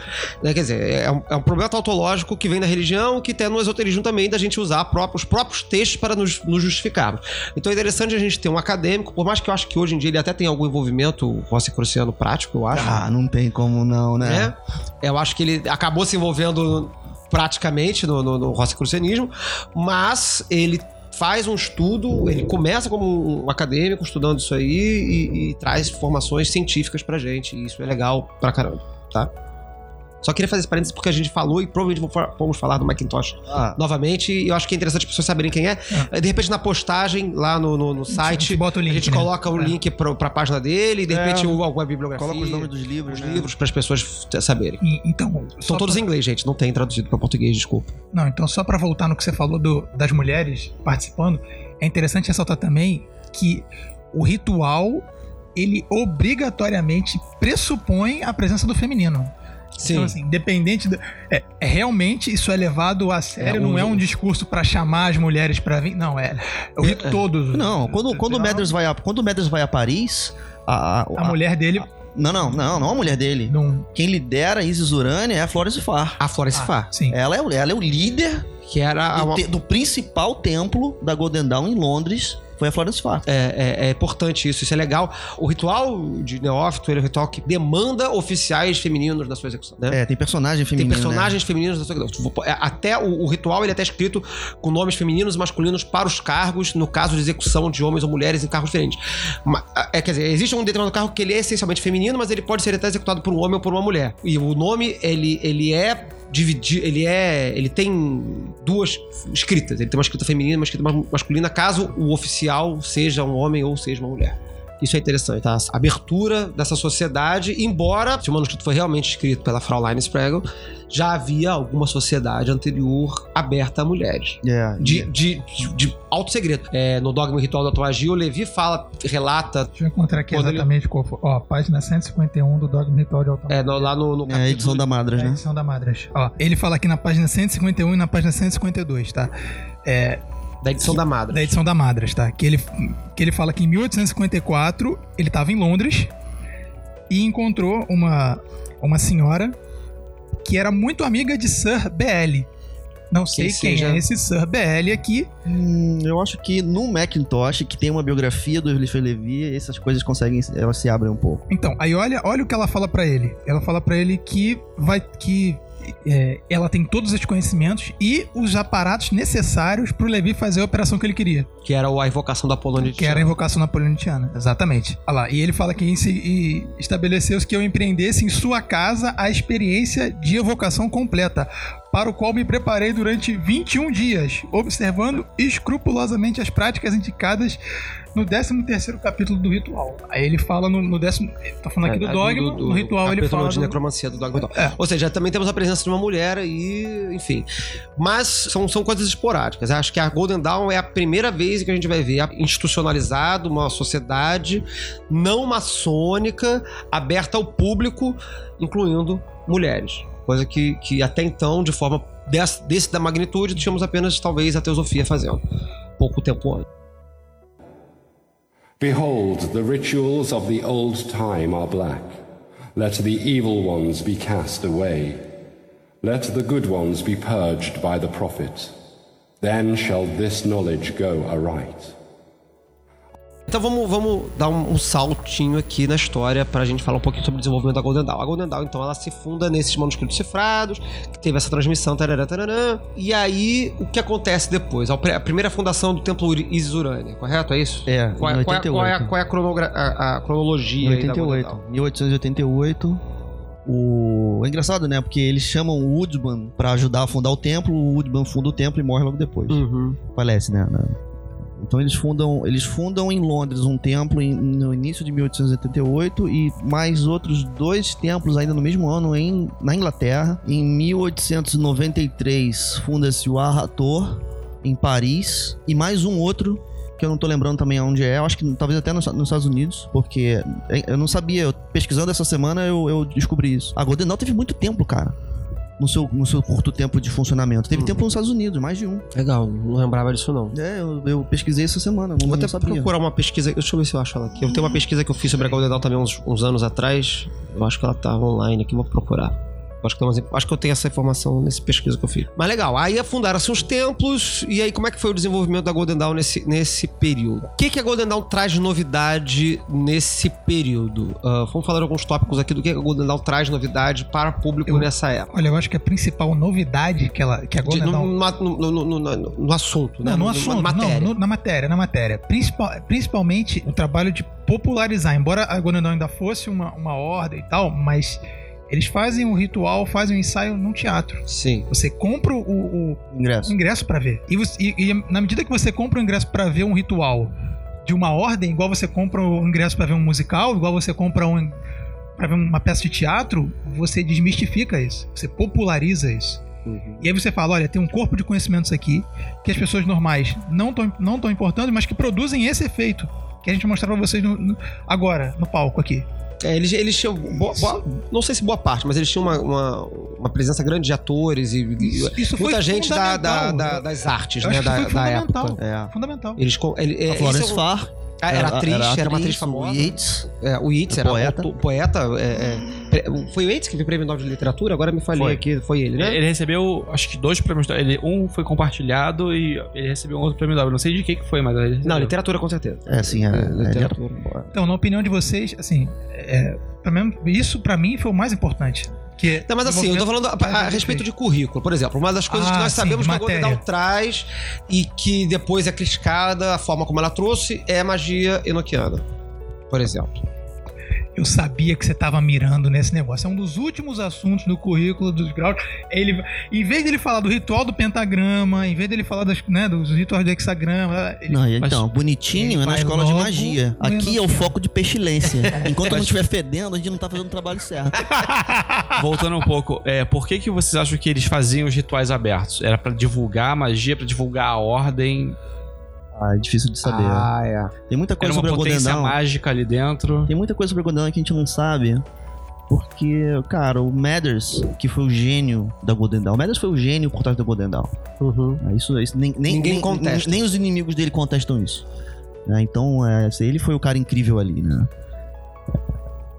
Né, Quer dizer, é um, é um problema tautológico que vem da religião, que tem no esoterismo também, da gente usar os próprios textos para nos, nos justificarmos. Então é interessante a gente ter um acadêmico, por mais que eu acho que hoje em dia ele até tem algum envolvimento rosicruciano prático, eu acho. Ah, não tem como não, né? né? Eu acho que ele acabou se envolvendo praticamente no, no, no rosicrucianismo, mas ele faz um estudo, ele começa como um acadêmico estudando isso aí e, e traz informações científicas pra gente. E isso é legal pra caramba, tá? Só queria fazer esse parênteses porque a gente falou e provavelmente vamos fa- vamos falar do Macintosh Ah, novamente. E eu acho que é interessante as pessoas saberem quem é. De repente, na postagem, lá no, no, no site, bota o link, a gente né? coloca o É. link pro, pra página dele e de É. repente o- alguma bibliografia. coloca os nomes dos livros, os né? livros para as pessoas saberem. E- Então, São todos pra- em inglês, gente. Não tem traduzido para português, desculpa. Não, então só pra voltar no que você falou do- das mulheres participando, é interessante ressaltar também que o ritual ele obrigatoriamente pressupõe a presença do feminino. Sim. Então, assim, independente. Do, é, é, realmente isso é levado a sério, É, não é um discurso pra chamar as mulheres pra vir. Não, é. O rito todo. Não, quando, quando, o Mathers vai a, quando o Mathers vai a Paris, a, a, A mulher dele Não, não, não, não a mulher dele. não. Quem lidera Isis Urânia é a Florence Farr. A Florence Ah, Farr, sim. Ela é, o- ela é o líder que era a, do, te- do principal templo da Golden Dawn em Londres. Foi a Florence Farr. É, é- é importante isso, isso é legal. O ritual de Neófito ele é um ritual que demanda oficiais femininos na sua execução, né? É, tem personagem Tem feminino. personagens femininos na sua execução. É, Até o, o ritual ele é até escrito com nomes femininos e masculinos para os cargos, no caso de execução de homens ou mulheres em cargos diferentes. Ma- É, quer dizer, existe um determinado cargo que ele é essencialmente feminino, mas ele pode ser até executado por um homem ou por uma mulher. E o nome, ele, ele é ele é, ele tem duas escritas. Ele tem uma escrita feminina e uma escrita mas- masculina, caso o oficial seja um homem ou seja uma mulher. Isso é interessante, tá? A abertura dessa sociedade, embora se o manuscrito foi realmente escrito pela Fraulein Spragel, já havia alguma sociedade anterior aberta a mulheres. É, De, de, de, de alto segredo. É, no Dogma e Ritual da Autoagia, o Levi fala, relata, Deixa eu encontrar aqui Quando ele- exatamente qual foi. Ó, página 151 do Dogma Ritual de Automagia. é, no- lá no, no é a edição da Madras, É a né? edição da Madras. Ó, ele fala aqui na página 151 e na página 152, tá? É, da edição da Madra. da edição da Madras, tá? Que ele, que ele fala que em 1854 ele estava em Londres e encontrou uma, uma senhora que era muito amiga de Sir B.L. Não sei Quem quem, seja- é esse Sir B.L. aqui. Hum, eu acho que no Macintosh, que tem uma biografia do Eliphas Levi, essas coisas conseguem, elas se abrem um pouco. Então, aí olha, olha o que ela fala pra ele. Ela fala pra ele que vai que é, ela tem todos os conhecimentos e os aparatos necessários pro Levi fazer a operação que ele queria. Que era a invocação da Polônia Que era a invocação napoleoniana. Exatamente. Olha lá. E ele fala que se- estabeleceu-se que eu empreendesse em sua casa a experiência de evocação completa, para o qual me preparei durante 21 dias, observando escrupulosamente as práticas indicadas no 13º capítulo do ritual. Aí ele fala no, no décimo... Tá falando aqui do É, dogma, no ritual ele fala... de do- necromancia do Dogma. É. Ou seja, também temos a presença de uma mulher aí, enfim. Mas são, são coisas esporádicas. Acho que a Golden Dawn é a primeira vez que a gente vai ver institucionalizado uma sociedade não maçônica, aberta ao público, incluindo mulheres. Coisa que, que até então, de forma desse, desse da magnitude, tínhamos apenas talvez a teosofia fazendo. Pouco tempo antes. Behold, the rituals of the old time are black. Let the evil ones be cast away. Let the good ones be purged by the prophet. Then shall this knowledge go aright. Então vamos, vamos dar um, um saltinho aqui na história pra gente falar um pouquinho sobre o desenvolvimento da Golden Dawn. A Golden Dawn, então, ela se funda nesses manuscritos cifrados, que teve essa transmissão, tarará, tarará. E aí, o que acontece depois? A pri- a primeira fundação do Templo Uri- Isis Urânia, correto? É isso? É, Qual, é- qual é- 88. qual é, a- qual é a, cronogra- a- a cronologia Em aí da Golden 88. Dawn? 1888. O... É engraçado, né? Porque eles chamam o Woodman pra ajudar a fundar o templo, o Woodman funda o templo e morre logo depois. Uhum. Falece, né? né? Então eles fundam, eles fundam em Londres um templo em- no início de 1888 e mais outros dois templos ainda no mesmo ano em, na Inglaterra. Em 1893 funda-se o Arrator em Paris e mais um outro que eu não tô lembrando também onde é, eu acho que talvez até nos, nos Estados Unidos, porque eu não sabia, eu, pesquisando essa semana eu, eu descobri isso. A Golden Dawn teve muito templo, cara. No seu, no seu curto tempo de funcionamento. Teve Uhum. templo nos Estados Unidos, mais de um. Legal, não lembrava disso não. É, eu, eu pesquisei essa semana, não, Vou até sabia. procurar uma pesquisa. Deixa eu ver se eu acho ela aqui. Eu tenho uma pesquisa que eu fiz sobre a Golden Dawn também uns, uns anos atrás. Eu acho que ela tá online aqui, vou procurar. Acho que, acho que eu tenho essa informação nesse pesquisa que eu fiz. Mas legal, aí afundaram-se os templos, e aí como é que foi o desenvolvimento da Golden Dawn nesse, nesse período? O que, que a Golden Dawn traz de novidade nesse período? Ah, vamos falar de alguns tópicos aqui do que a Golden Dawn traz de novidade para o público Eu- nessa época. Olha, eu acho que a principal novidade que, ela, que a De- Golden no, Dawn no- no- no- no- assunto, né? Não, no assunto, Na não, matéria. no- na matéria, na matéria. Principal, principalmente o trabalho de popularizar. Embora a Golden Dawn ainda fosse uma, uma ordem e tal, mas eles fazem um ritual, fazem um ensaio num teatro. Sim. Você compra o, o- Ingresso. ingresso pra ver. E, você- e- e na medida que você compra o ingresso pra ver um ritual de uma ordem, igual você compra o ingresso pra ver um musical, igual você compra um para ver uma peça de teatro, você desmistifica isso, você populariza isso. Uhum. E aí você fala, olha, tem um corpo de conhecimentos aqui que as pessoas normais não estão não tão importando, mas que produzem esse efeito que a gente mostrar pra vocês no- no- agora, no palco aqui. É, eles, eles tinham. boa- boa- não sei se boa parte, mas eles tinham uma, uma, uma presença grande de atores e, e Isso- isso muita foi gente da, da- da- das artes, né? acho que Da, foi da fundamental. época. É. Fundamental. Eles, ele, é, A Florence é um- Farr. Ah, era atriz, era, uma atriz o famosa. Yates. É, o Yeats O era poeta. poeta. é, é, foi o Yeats que veio prêmio Nobel de Literatura? Agora me falei Foi. aqui, foi ele, né? Ele recebeu, acho que dois prêmios. Ele, um foi compartilhado e ele recebeu um outro prêmio Nobel. Não sei de que que foi, mas ele recebeu. Não, literatura com certeza. É, sim, é. É, é, literatura. Então, na opinião de vocês, assim, é, pra mim- isso pra mim foi o mais importante. Que Não, mas assim, eu tô falando a, a- respeito de currículo. Por exemplo, uma das coisas que Ah, nós sim, sabemos que a Golden traz e que depois é criticada, a forma como ela trouxe, é a magia enoquiana. Por exemplo. Eu sabia que você tava mirando nesse negócio. É um dos últimos assuntos do currículo dos graus. Ele, em vez dele falar do ritual do pentagrama, em vez dele falar das, né, dos rituais do hexagrama, ele Não, Mas- então, bonitinho é na escola de magia. no Aqui é o Enoquiano. foco de pestilência. Enquanto não estiver fedendo, a gente não tá fazendo o trabalho certo. Voltando um pouco, é, por que, que vocês acham que eles faziam os rituais abertos? Era pra divulgar a magia, pra divulgar a ordem? Ah, é difícil de saber. Ah, é. Tem muita Era coisa uma sobre a Golden potência Dawn. mágica ali dentro. Tem muita coisa sobre a Golden Dawn que a gente não sabe. Porque, cara, o Mathers, que foi o gênio da Golden Dawn. O Mathers foi o gênio por trás da Golden Dawn. Uhum. É, Isso, isso nem, nem, Ninguém nem- contesta. Nem, os inimigos dele contestam isso. né? Então, é, ele foi o cara incrível ali, né?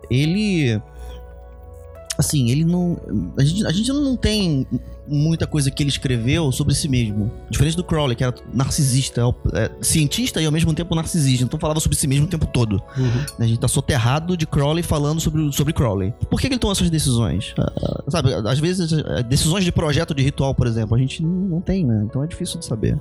Ele. Assim, ele não. A gente, a gente não tem muita coisa que ele escreveu sobre si mesmo. Diferente do Crowley, que era narcisista, é, cientista e ao mesmo tempo narcisista. Então falava sobre si mesmo o tempo todo. Uhum. A gente tá soterrado de Crowley falando sobre, sobre Crowley. Por que, que ele tomou essas decisões? Ah, sabe, às vezes, ah, decisões de projeto de ritual, por exemplo, a gente não, não tem, né? Então é difícil de saber.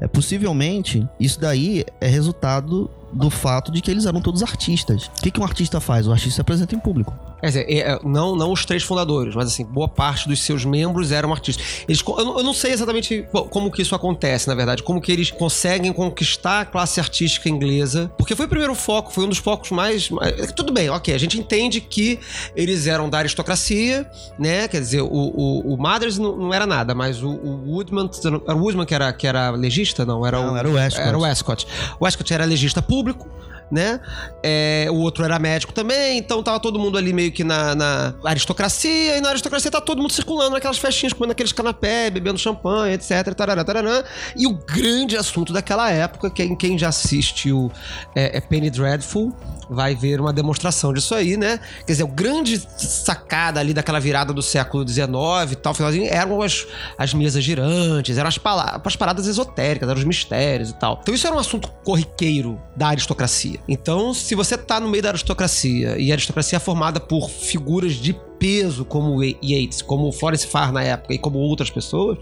É, possivelmente, isso daí é resultado do fato de que eles eram todos artistas. O que, que um artista faz? O artista se apresenta em público. Quer dizer, é, é, não, não os três fundadores, mas assim, boa parte dos seus membros eram artistas. Eles, eu, não- eu não sei exatamente co- como que isso acontece, na verdade, como que eles conseguem conquistar a classe artística inglesa, porque foi o primeiro foco, foi um dos focos mais... mais- tudo bem, ok, a gente entende que eles eram da aristocracia, né, quer dizer, o, o, o Mathers não, não era nada, mas o, o Woodman, era o Woodman que era, que era legista? Não, era Não, o... era o Westcott. Era o Westcott. O Westcott era legista público, né? É, o outro era médico também, então tava todo mundo ali meio que na, na aristocracia, e na aristocracia tá todo mundo circulando naquelas festinhas, comendo aqueles canapé, bebendo champanhe, etc. Tarará, tarará. E o grande assunto daquela época, quem, quem já assistiu é, é Penny Dreadful, vai ver uma demonstração disso aí, né? Quer dizer, o grande sacada ali daquela virada do século XIX e tal, finalzinho, eram as, as mesas girantes, eram as, as paradas esotéricas, eram os mistérios e tal. Então isso era um assunto corriqueiro da aristocracia. Então, se você tá no meio da aristocracia e a aristocracia é formada por figuras de peso como Yates, como Florence Farr na época e como outras pessoas,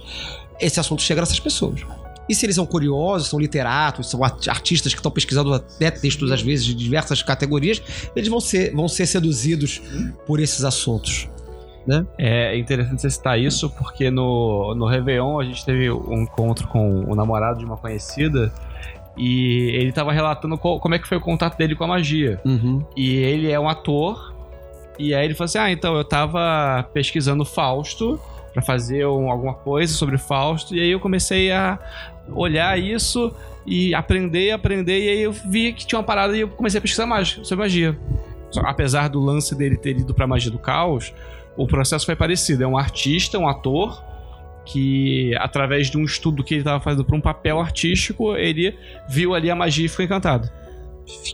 esse assunto chega nessas pessoas. E se eles são curiosos, são literatos, são art- artistas que estão pesquisando até textos, às vezes, de diversas categorias, eles vão ser, vão ser seduzidos por esses assuntos. É interessante você citar isso, porque no, no Réveillon a gente teve um encontro com o namorado de uma conhecida e ele tava relatando co- como é que foi o contato dele com a magia. E ele é um ator. E aí ele falou assim: Ah, então eu tava pesquisando Fausto pra fazer um- alguma coisa sobre Fausto. E aí eu comecei a olhar isso e aprender, aprender. E aí eu vi que tinha uma parada e eu comecei a pesquisar mágica, sobre magia. Apesar do lance dele ter ido pra magia do caos, o processo foi parecido. É um artista, um ator. Que através de um estudo que ele tava fazendo pra um papel artístico, ele viu ali a magia e ficou encantado.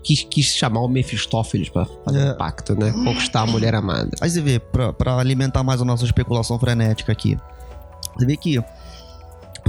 quis, quis chamar o Mefistófeles pra fazer É. um pacto, né? Conquistar a mulher amada. Aí você vê, pra, pra alimentar mais a nossa especulação frenética aqui, você vê que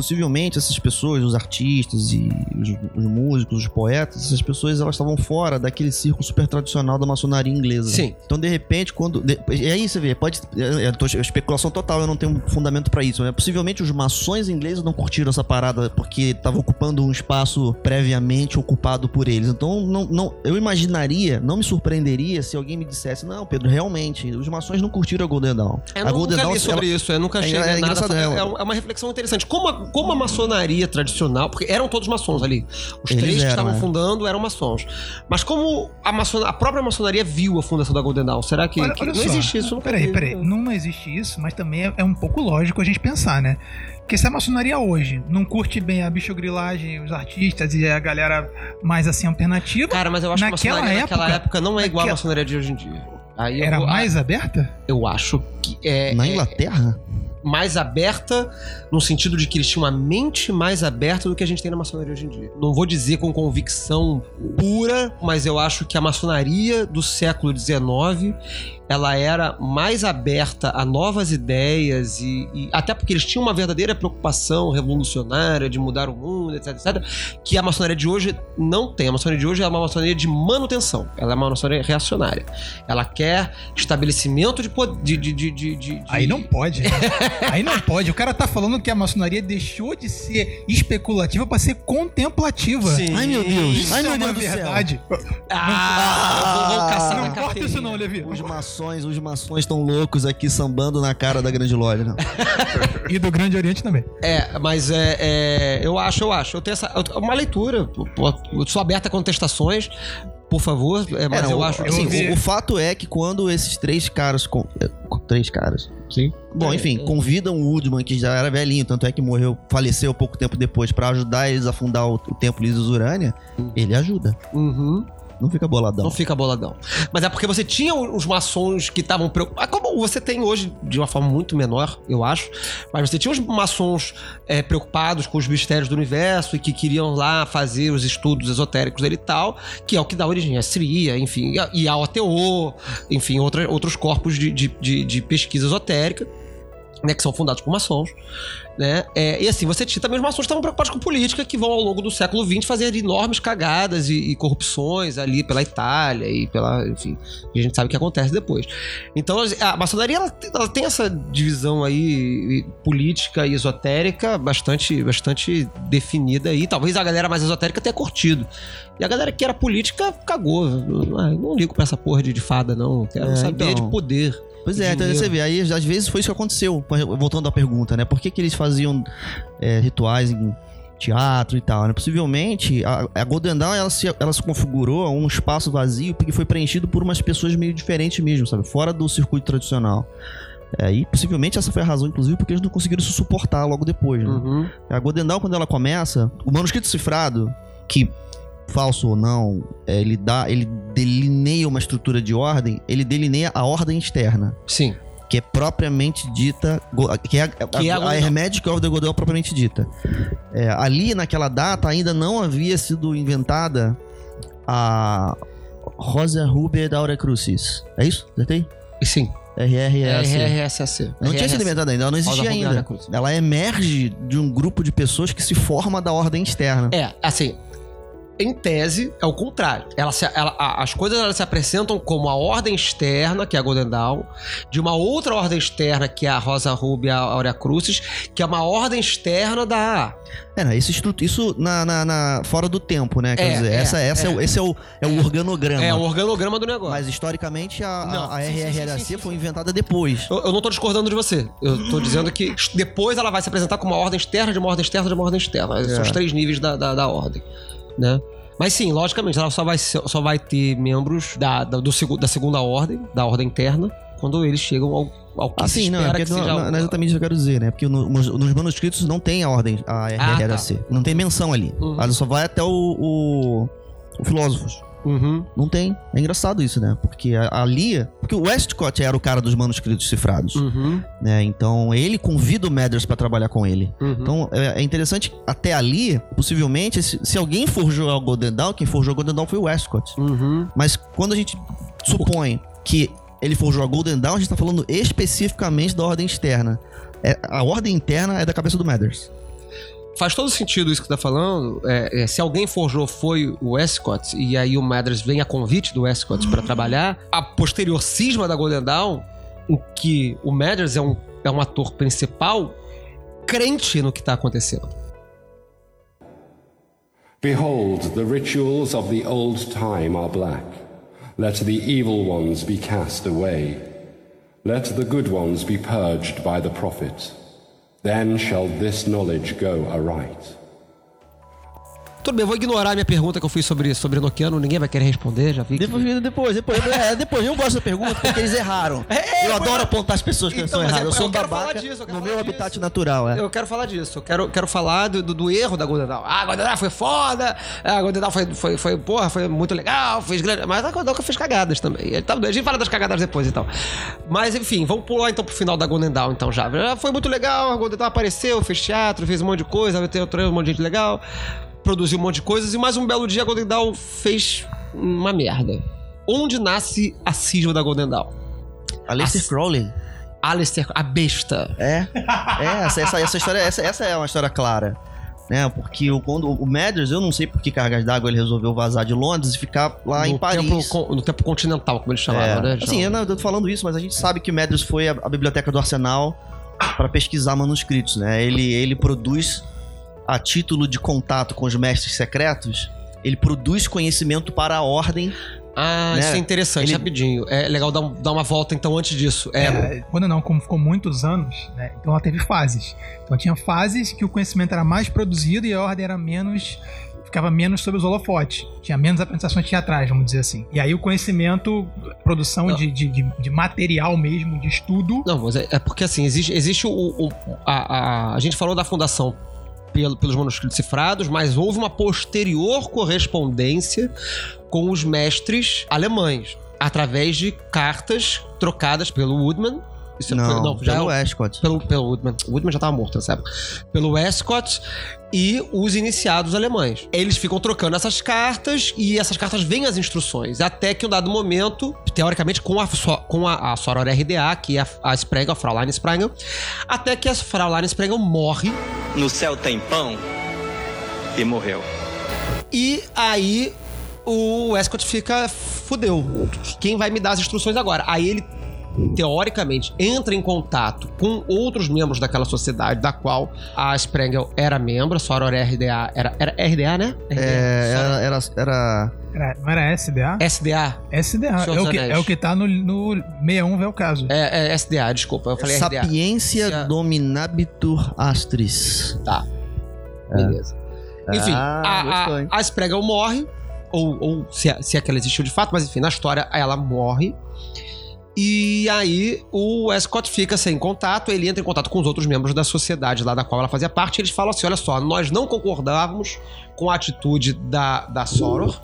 possivelmente essas pessoas, os artistas e os, os músicos, os poetas, essas pessoas elas estavam fora daquele círculo super tradicional da maçonaria inglesa. Sim. Então, de repente, quando. de- e aí você vê, pode. É, é, é especulação total, eu não tenho fundamento pra isso. Né? Possivelmente os maçons ingleses não curtiram essa parada porque estavam ocupando um espaço previamente ocupado por eles. Então, não, não, eu imaginaria, não me surpreenderia se alguém me dissesse: não, Pedro, realmente, os maçons não curtiram a Golden Dawn. Eu a Golden Dawn. sobre ela- isso, eu nunca é- cheguei é a nada. É, é- é uma reflexão interessante. Como a, como a maçonaria tradicional, porque eram todos maçons ali. Os Eles três que eram, estavam é. fundando eram maçons. Mas como a, maçona, a própria maçonaria viu a fundação da Golden Dawn, será que, Olha- que olha não só. existe isso? Peraí, peraí. Não, não existe isso, mas também é, é um pouco lógico a gente pensar, né? Porque se a maçonaria hoje não curte bem a bichogrilagem, os artistas e a galera mais assim alternativa, Cara, mas eu acho que a Naquela maçonaria naquela época- época não é igual naquela- maçonaria de hoje em dia. Aí era vou- mais aberta? Eu acho que é, Na é Inglaterra? Mais aberta no sentido de que eles tinham uma mente mais aberta do que a gente tem na maçonaria hoje em dia. Não vou dizer com convicção pura, mas eu acho que a maçonaria do século XIX ela era mais aberta a novas ideias e, e até porque eles tinham uma verdadeira preocupação revolucionária de mudar o mundo, etc, etc, que a maçonaria de hoje não tem. A maçonaria de hoje é uma maçonaria de manutenção. Ela é uma maçonaria reacionária. Ela quer estabelecimento de poder. De, de, de, de- de- Aí não pode. né? Aí não pode. O cara tá falando que a maçonaria deixou de ser especulativa pra ser contemplativa. Sim. Ai, meu Deus. Isso Ai, é meu uma Deus céu. verdade. Ah, vou, vou caçar Não importa isso não, Levi. Os maçons, os maçons estão loucos aqui sambando na cara da grande loja. Não. E do Grande Oriente também. É, mas é, é, eu acho, eu acho. Eu tenho essa, eu- uma leitura. Eu sou aberta a contestações, por favor. é, mas É, eu o- acho. assim, eu o, o fato é que quando esses três caras. com- é, com- três caras? Sim. Bom, É, enfim, é. convidam o Woodman, que já era velhinho, tanto é que morreu, faleceu pouco tempo depois, pra ajudar eles a fundar o, o Templo Urânia, ele ajuda. Uhum. Não fica boladão. Não fica boladão. Mas é porque você tinha os maçons que estavam preocupados. Como você tem hoje, de uma forma muito menor, eu acho. Mas você tinha os maçons é, preocupados com os mistérios do universo e que queriam lá fazer os estudos esotéricos dele e tal, que é o que dá origem à Sria, enfim, e e ao ATO, enfim, outra, outros corpos de, de, de, de pesquisa esotérica. Né, que são fundados por maçons, né? É, e assim, você tinha também os maçons que estavam preocupados com política, que vão ao longo do século XX fazer enormes cagadas e, e corrupções ali pela Itália e pela, enfim, a gente sabe o que acontece depois. Então a maçonaria ela, tem- ela tem essa divisão aí política e esotérica bastante, bastante definida aí. Talvez a galera mais esotérica tenha curtido. E a galera que era política cagou. Ah, não ligo pra essa porra de, de fada, não. Quero É, saber então. de poder. Pois é, então você vê, aí às vezes foi isso que aconteceu. Voltando à pergunta, né? Por que, que eles faziam é, rituais em teatro e tal, né? Possivelmente, a, a Golden Dawn, ela se, ela se configurou a um espaço vazio porque foi preenchido por umas pessoas meio diferentes mesmo, sabe? Fora do circuito tradicional. É, e possivelmente essa foi a razão, inclusive, porque eles não conseguiram se suportar logo depois, né? Uhum. A Golden Dawn, quando ela começa, o manuscrito cifrado, que falso ou não, é, ele dá, ele delineia uma estrutura de ordem, ele delineia a ordem externa, Sim. que é propriamente dita, que é a, Que é a a, a Golden Dawn. Hermetic Golden Dawn propriamente dita. É, ali, naquela data, ainda não havia sido inventada a Rosa Ruber da Aurea Crucis. É isso? Acertei? Sim. RRS. RRSAC. Não tinha sido inventada ainda, ela não existia ainda. Ela emerge de um grupo de pessoas que se forma da ordem externa. É, assim, em tese, é o contrário. Ela se- ela- a- as coisas elas se apresentam como a ordem externa, que é a Golden Dawn, de uma outra ordem externa, que é a Rosa Ruby e a Aurea Crucis, que é uma ordem externa da. É, estru- isso na, na- na- fora do tempo, né? Quer É, dizer, é, essa, essa é. o- esse é o, é o organograma. É o organograma do negócio. Mas historicamente a, Não, a, a sim, sim, sim, foi inventada depois. Eu, eu não tô discordando de você. Eu tô dizendo que depois ela vai se apresentar como uma ordem externa, de uma ordem externa, de uma ordem externa. São os três níveis da, da, da ordem, né? Mas sim, logicamente, ela só vai, só vai ter membros da, da, do, da segunda ordem, da ordem interna, quando eles chegam ao, ao que se Assim, não, é espera porque que não, seja... não, não é exatamente isso que eu quero dizer, né? Porque no- nos, nos manuscritos não tem a ordem, a Ah, RRHC. Não tem menção ali. Uhum. Ela só vai até o, o, o Filósofos. Uhum. Não tem. É engraçado isso, né? Porque ali. Porque o Westcott era o cara dos manuscritos cifrados. Uhum. Né? Então ele convida o Mathers pra trabalhar com ele. Uhum. Então é é interessante, até ali, possivelmente, se, se alguém forjou o Golden Dawn, quem forjou o Golden Dawn foi o Westcott. Uhum. Mas quando a gente supõe que ele forjou a Golden Dawn, a gente tá falando especificamente da ordem externa. É, a ordem interna é da cabeça do Mathers. Faz todo sentido isso que tá falando. É, é, se alguém forjou foi o Westcott, e aí o Mathers vem a convite do Westcott pra trabalhar, a posterior cisma da Golden Dawn, em que o Mathers é um, é um ator principal, crente no que tá acontecendo. Behold, the rituals of the old time are black. Let the evil ones be cast away. Let the good ones be purged by the prophet. Then shall this knowledge go aright. Tudo bem, eu vou ignorar a minha pergunta que eu fiz sobre, sobre Nokiano, ninguém vai querer responder, já vi. que- Depois, depois, depois, é, depois eu gosto da pergunta porque eles erraram. É, eu é, adoro mas- apontar as pessoas que Então, são mas é- erradas. Eu sou eu um quero babaca falar disso, eu quero no meu disso. habitat natural, é. Eu quero falar disso. Eu quero, quero falar do, do, do erro da Golden Dawn. Ah, a Golden Dawn foi foda. A Golden Dawn foi, foi, foi, porra, foi muito legal. Fez grande. Mas a Golden Dawn fez cagadas também. Tá- a gente fala das cagadas depois então. Mas enfim, vamos pular então pro final da Golden Dawn então já. Já Foi muito legal. A Golden Dawn apareceu, fez teatro, fez um monte de coisa. Outro um monte de gente legal. Produziu um monte de coisas. E mais um belo dia a Golden Dawn fez uma merda. Onde nasce a cisma da Golden Dawn? Aleister Crowley. Alistair, a besta. É. É, essa, essa, essa história, essa, essa é uma história clara. Né? Porque o, quando, o Mathers, eu não sei por que cargas d'água ele resolveu vazar de Londres e ficar lá em no Paris. Tempo, no tempo continental, como eles chamavam, É. né? Assim, eu, não, tô falando isso, mas a gente sabe que o Mathers foi a biblioteca do Arsenal para pesquisar manuscritos, né? Ele, ele produz a título de contato com os mestres secretos, ele produz conhecimento para a ordem. Ah, né? isso é interessante, Ele- rapidinho. É legal dar, dar uma volta então antes disso. É, É, quando não, como ficou muitos anos, né? Então ela teve fases. Então tinha fases que o conhecimento era mais produzido e a ordem era menos. ficava menos sobre os holofotes. Tinha menos apresentações teatrais, vamos dizer assim. E aí o conhecimento, produção de, de, de, de material mesmo, de estudo. Não, mas é, é porque assim, existe, existe o. o- a, a, a gente falou da fundação pelo- pelos manuscritos cifrados, mas houve uma posterior correspondência com os mestres alemães, através de cartas trocadas pelo Woodman. Isso é- Não, já é pelo Westcott. pelo, pelo Woodman. O Woodman já estava morto nessa época. Pelo Westcott e os iniciados alemães. Eles ficam trocando essas cartas e essas cartas vêm as instruções. Até que em um dado momento, teoricamente com a, com a, a Soror RDA, que é a, a Sprengel, a Fraulein Sprengel, até que a Fraulein Sprengel morre No céu tem pão e morreu. e aí o Westcott fica fudeu. Quem vai me dar as instruções agora? Aí ele teoricamente entra em contato com outros membros daquela sociedade da qual a Sprengel era membro, a Soror RDA era, era RDA, né? É, era, era, era- Era, não era SDA? SDA. SDA. É o, que, é o que tá no, no 61, é o caso. É, é SDA, desculpa, eu falei RDA. Sapiência Se a- Dominabitur Astris. Tá. Beleza. Enfim, Ah, a, a, a Sprengel morre, ou, ou se, é, se é que ela existiu de fato, mas enfim, na história ela morre. E aí o Westcott fica sem contato, ele entra em contato com os outros membros da sociedade lá da qual ela fazia parte, e eles falam assim: olha só, nós não concordávamos com a atitude da, da Soror.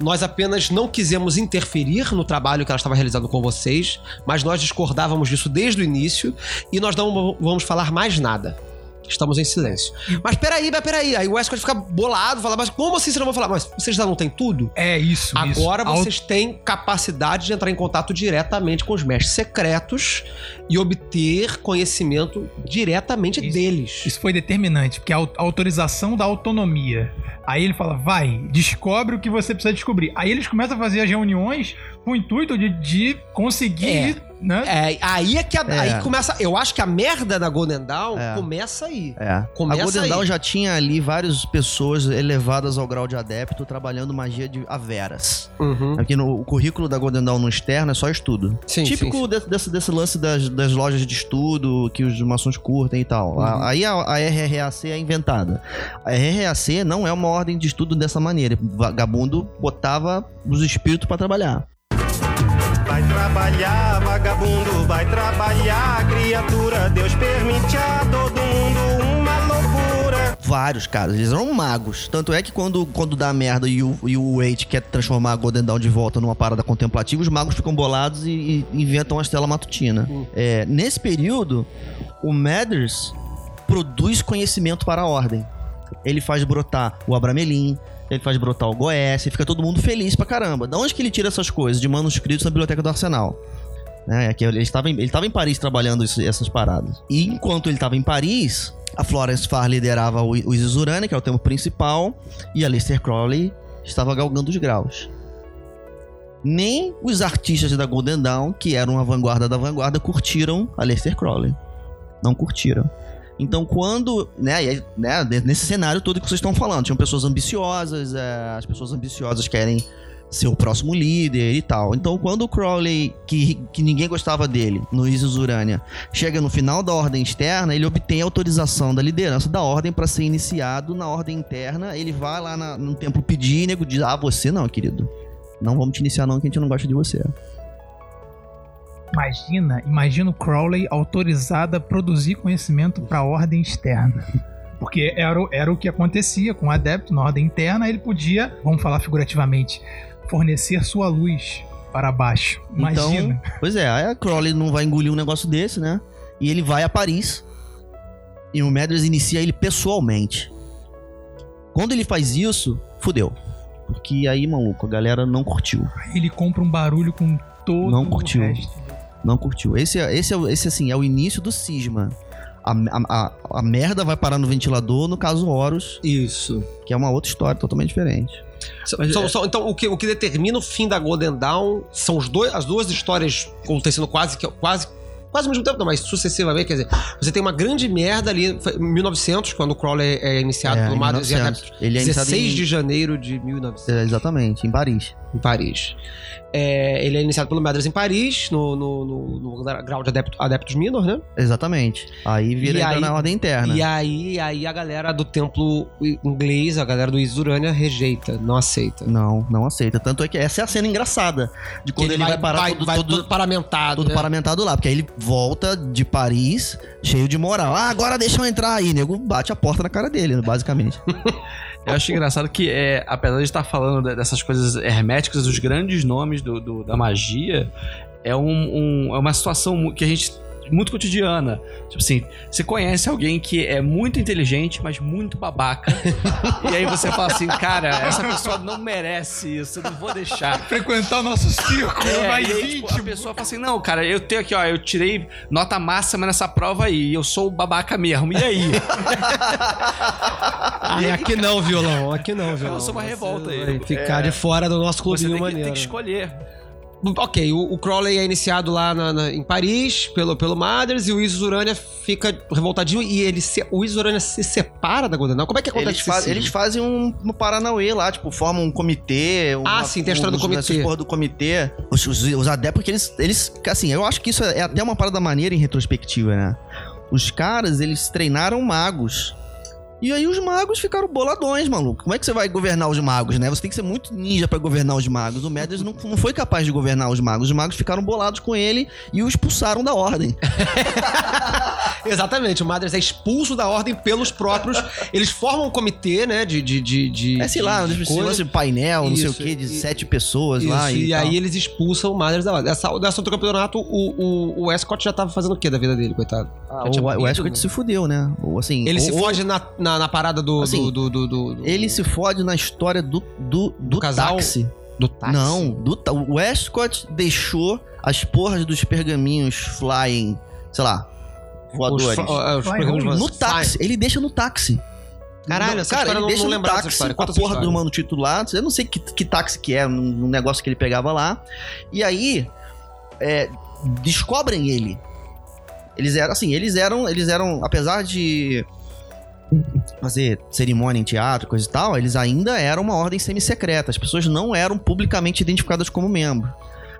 Nós apenas não quisemos interferir no trabalho que ela estava realizando com vocês, mas nós discordávamos disso desde o início e nós não vamos falar mais nada. Estamos em silêncio. Mas peraí, mas peraí. Aí o Westcott fica bolado, fala, mas como assim vocês não vão falar? Mas vocês já não têm tudo? É isso. isso. Agora Auto- vocês têm capacidade de entrar em contato diretamente com os mestres secretos e obter conhecimento diretamente Isso- deles. Isso foi determinante, porque a au- a autorização da autonomia. Aí ele fala, vai, descobre o que você precisa descobrir. Aí eles começam a fazer as reuniões com o intuito de, de conseguir, né? É, aí é que a- É. aí começa. Eu acho que a merda da Golden Dawn É. começa aí. É. Começa a Golden aí. Dawn já tinha ali várias pessoas elevadas ao grau de adepto trabalhando magia de averas. Uhum. Aqui no o currículo da Golden Dawn no externo é só estudo. Sim, Típico sim, sim. Desse, desse, desse lance das, das lojas de estudo que os maçons curtem e tal. Uhum. A- Aí a, a RRAC é inventada. A RRAC não é uma ordem de estudo dessa maneira. Vagabundo botava os espíritos pra trabalhar. Vai trabalhar, vagabundo, vai trabalhar, criatura. Deus permite a todo mundo uma loucura. Vários caras, eles eram magos. Tanto é que quando, quando dá merda e o, e o Wade quer transformar a Golden Dawn de volta numa parada contemplativa, os magos ficam bolados e, e inventam a Estela Matutina. É, nesse período, o Mathers produz conhecimento para a Ordem. Ele faz brotar o Abramelin, ele faz brotar o Goécia, fica todo mundo feliz pra caramba. Da onde que ele tira essas coisas? De manuscritos na biblioteca do Arsenal. Né? Que ele estava em, em Paris trabalhando isso- essas paradas. E enquanto ele estava em Paris, a Florence Farr liderava o, o que é o tema principal, e a Lester Crowley estava galgando os graus. Nem os artistas da Golden Dawn, que eram a vanguarda da vanguarda, curtiram a Lester Crowley. Não curtiram. Então, quando, né, né, nesse cenário todo que vocês estão falando, tinham pessoas ambiciosas, é, as pessoas ambiciosas querem ser o próximo líder e tal. Então, quando o Crowley, que, que ninguém gostava dele, no Isis Urania, chega no final da ordem externa, ele obtém autorização da liderança da ordem para ser iniciado na ordem interna. Ele vai lá na- no templo pedir e nego diz: Ah, você não, querido. Não vamos te iniciar, não, que a gente não gosta de você. Imagina, imagina o Crowley autorizado a produzir conhecimento para a ordem externa. Porque era, o- era o que acontecia com o adepto na ordem interna, ele podia, vamos falar figurativamente, fornecer sua luz para baixo. Imagina. Então, pois é, aí a Crowley não vai engolir um negócio desse, né? E ele vai a Paris. E o Mathers inicia ele pessoalmente. Quando ele faz isso, fudeu. Porque aí, maluco, a galera não curtiu. ele compra um barulho com todo Não curtiu. o resto. Não curtiu. Esse, é- esse, é, o- esse assim, é o início do cisma. A, a, a, merda vai parar no ventilador, no caso Horus, Isso. que é uma outra história totalmente diferente. É- são- então, o que, o que determina o fim da Golden Dawn são os dois, as duas histórias acontecendo quase que quase quase ao mesmo tempo, não, mas sucessivamente. Quer dizer, você tem uma grande merda ali em 1900, quando o Crowley é iniciado É, pelo Madres 1900. Adeptos. Ele é iniciado 16 em- de janeiro de 1900, É, exatamente, em Paris. Em Paris. É, ele é iniciado pelo Madres em Paris, no, no, no- no grau de adepto, Adeptos Minor, né? Exatamente. Aí vira aí- na ordem interna. E aí, aí a galera do templo inglês, a galera do Isis Urania, rejeita, não aceita. Não, não aceita. Tanto é que essa é a cena engraçada. De quando Que ele, vai, parar todo, vai todo, todo paramentado. todo né? paramentado lá. Porque aí ele volta de Paris cheio de moral. Ah, agora deixa eu entrar aí. Nego bate a porta na cara dele, basicamente. Eu acho engraçado que, é, apesar de estar falando de- dessas coisas herméticas, dos grandes nomes do, do- da magia, é, um, um- é uma situação que a gente. Muito cotidiana. Tipo assim, você conhece alguém que é muito inteligente, mas muito babaca. e aí você fala assim, cara, essa pessoa não merece isso, eu não vou deixar. Frequentar o nosso círculo É, mais e aí, tipo, a íntimo. pessoa fala assim: não, cara, eu tenho aqui, ó, eu tirei nota máxima nessa prova aí, e eu sou o babaca mesmo. E aí? Ah, aqui não, violão. Aqui não, violão. Eu sou uma revolta aí. Ficar de fora do nosso Você clubinho tem que, maneiro. tem que escolher. Ok, o, o Crowley é iniciado lá na- na- em Paris pelo, pelo Maders e o Isis Urania fica revoltadinho e ele se, o Isis Urania se separa da Golden Dawn. Como é que acontece Eles, cisma? eles fazem um, um Paranauê lá, tipo, formam um comitê. Uma, Ah, sim, tem a história do uns- comitê. porra do comitê. Os, os, os adeptos, porque eles, eles. Assim, eu acho que isso é até uma parada maneira em retrospectiva, né? Os caras, eles treinaram magos. E aí os magos ficaram boladões, maluco. Como é que você vai governar os magos, né? Você tem que ser muito ninja pra governar os magos. O Mathers não, não foi capaz de governar os magos. Os magos ficaram bolados com ele e o expulsaram da ordem. Exatamente, o Maders é expulso da ordem pelos próprios. eles formam um comitê, né? De. de, de, de É, sei lá, de esse coisa. de painel, não sei o Isso, quê, de e- sete pessoas Isso, lá. e, E, aí eles expulsam o Maders da ordem. Essa, dessa outro campeonato, o, o, o Escott já tava fazendo o que da vida dele, coitado? Ah, o, o morrido, Escott né? se fudeu, né? Ou, assim, Ele se ou- foge na, na, na parada do, Assim, do, do, do, do- Ele se fode na história do, do, do, casal? táxi. do táxi. Não, do, o Westcott deixou as porras dos pergaminhos flying, sei lá, voadores. ah, os programas Rolls. no táxi. Ele deixa no táxi. Caralho, Não, cara, ele não- deixa não no táxi, com a porra história. do mano titular. Eu não sei que, que táxi que é, num num negócio que ele pegava lá. E aí, é, descobrem ele. Eles eram, assim, eles eram, eles eram, apesar de fazer cerimônia em teatro, coisa e tal, eles ainda eram uma ordem semi-secreta. As pessoas não eram publicamente identificadas como membro.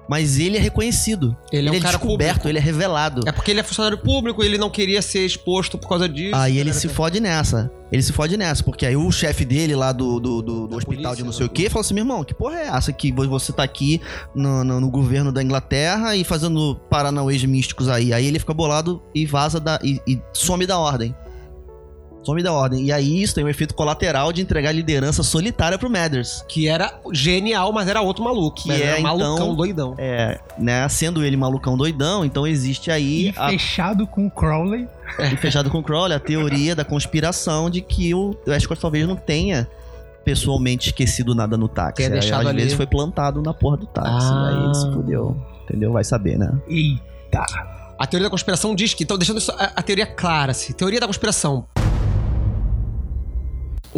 Mas ele é reconhecido. Ele é um cara descoberto, público. ele é revelado. É porque ele é funcionário público e ele não queria ser exposto por causa disso. Aí ele se fode nessa. Ele se fode nessa, porque aí o chefe dele lá do, do, do- do hospital polícia, de não né? sei o que falou assim: meu irmão, que porra é essa que vo- você tá aqui no, no- no governo da Inglaterra e fazendo paranauês místicos aí? Aí ele fica bolado e vaza da, e, e some da ordem. Some da ordem. E aí isso tem um efeito colateral de entregar a liderança solitária pro Mathers. Que era genial, mas era outro maluco. Que Mas é, era malucão então, doidão. É, né? Sendo ele malucão doidão, então existe aí E a- fechado com o Crowley. e fechado com o Crowley, a teoria da conspiração de que o Westcott talvez não tenha pessoalmente esquecido nada no táxi. Aí, deixado às ali. vezes foi plantado na porra do táxi. Ah. Aí ele se fudeu. Entendeu? Vai saber, né? Eita. A teoria da conspiração diz que, então deixando isso, a, a teoria clara, assim, teoria da conspiração.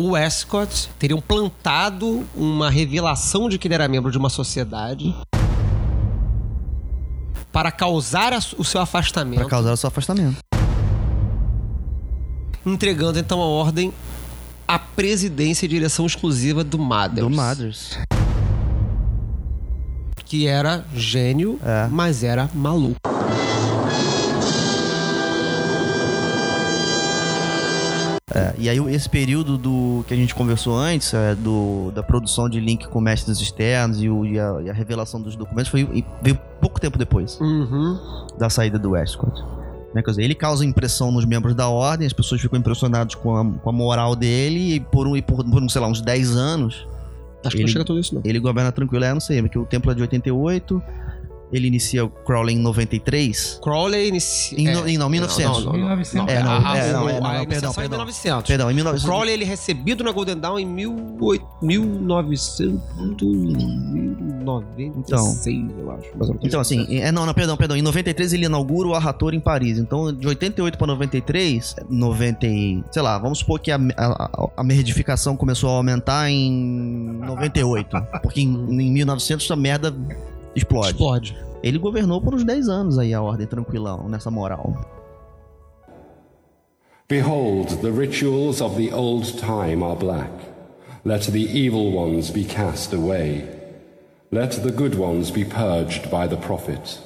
O Westcott teriam plantado uma revelação de que ele era membro de uma sociedade para causar o seu afastamento, Pra causar o seu afastamento. entregando então a ordem à presidência e direção exclusiva do Mathers. Do Mathers. Que era gênio, É. mas era maluco. É, e aí esse período do que a gente conversou antes, é, do, da produção de link com mestres externos e, o- e a, e a revelação dos documentos foi, veio pouco tempo depois Uhum. da saída do Westcott. Né, quer dizer, ele causa impressão nos membros da ordem, as pessoas ficam impressionadas com a, com a moral dele e por, um, e por, por, sei lá, uns 10 anos Acho que Ele- não chega tudo isso, não. ele governa tranquilo. É, não sei, porque o templo é de 88, ele inicia o Crowley em 93. Crowley inicia. Em no- em- não, 1900. Não, não, não, 1900. É, não, a, a, é, não, o- é, não, a não, perdão, é em perdão. 1900. Perdão, em O 1900. Crowley ele é recebido na Golden Dawn em 18 1996, eu acho. Então, assim, é, não, não, perdão, perdão. Em 93 ele inaugura o Arrator em Paris. Então, de 88 pra 93, 90, e- sei lá, vamos supor que a, a, a merdificação começou a aumentar em 98. Porque em, em 1900 essa merda explode. Explode. Ele governou por uns 10 anos aí a ordem tranquilão, nessa moral. Behold, the rituals of the old time are black. Let the evil ones be cast away. Let the good ones be purged by the prophet.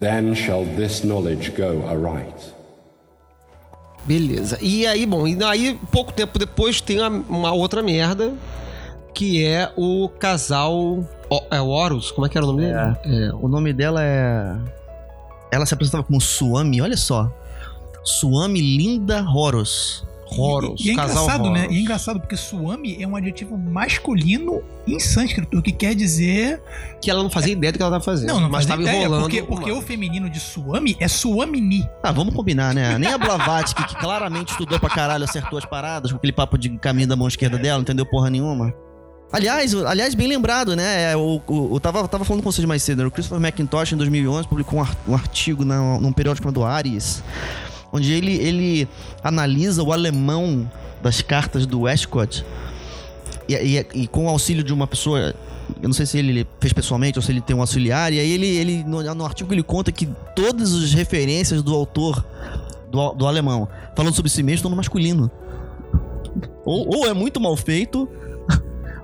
Then shall this knowledge go aright. Beleza. E aí, bom, e aí, pouco tempo depois tem uma, uma outra merda, que é o casal. O, é o Horus? Como é que era o nome dele? É. O nome dela é. Ela se apresentava como Suami, olha só. Suami Linda Horus. Horus, E, e é casal engraçado, né? Horus. E é engraçado porque Suami é um adjetivo masculino em sânscrito, o que quer dizer. Que ela não fazia ideia do que ela tava fazendo. Não, não mas fazia tava ideia, enrolando. Porque, porque o feminino de Suami é Suamini. Ah, vamos combinar, né? Nem a Blavatsky, que claramente estudou pra caralho, acertou as paradas com aquele papo de caminho da mão esquerda dela, não entendeu porra nenhuma. Aliás, aliás, bem lembrado, né? O, o, eu tava, tava falando com vocês mais cedo, né? o Christopher McIntosh, em 2011, publicou um, ar- artigo na, num periódico chamado Aries, onde ele, ele analisa o alemão das cartas do Westcott e, e- e com o auxílio de uma pessoa eu não sei se ele fez pessoalmente ou se ele tem um auxiliar, e aí ele, ele no, no artigo ele conta que todas as referências do autor do, do alemão falando sobre si mesmo estão no masculino. Ou, ou é muito mal feito,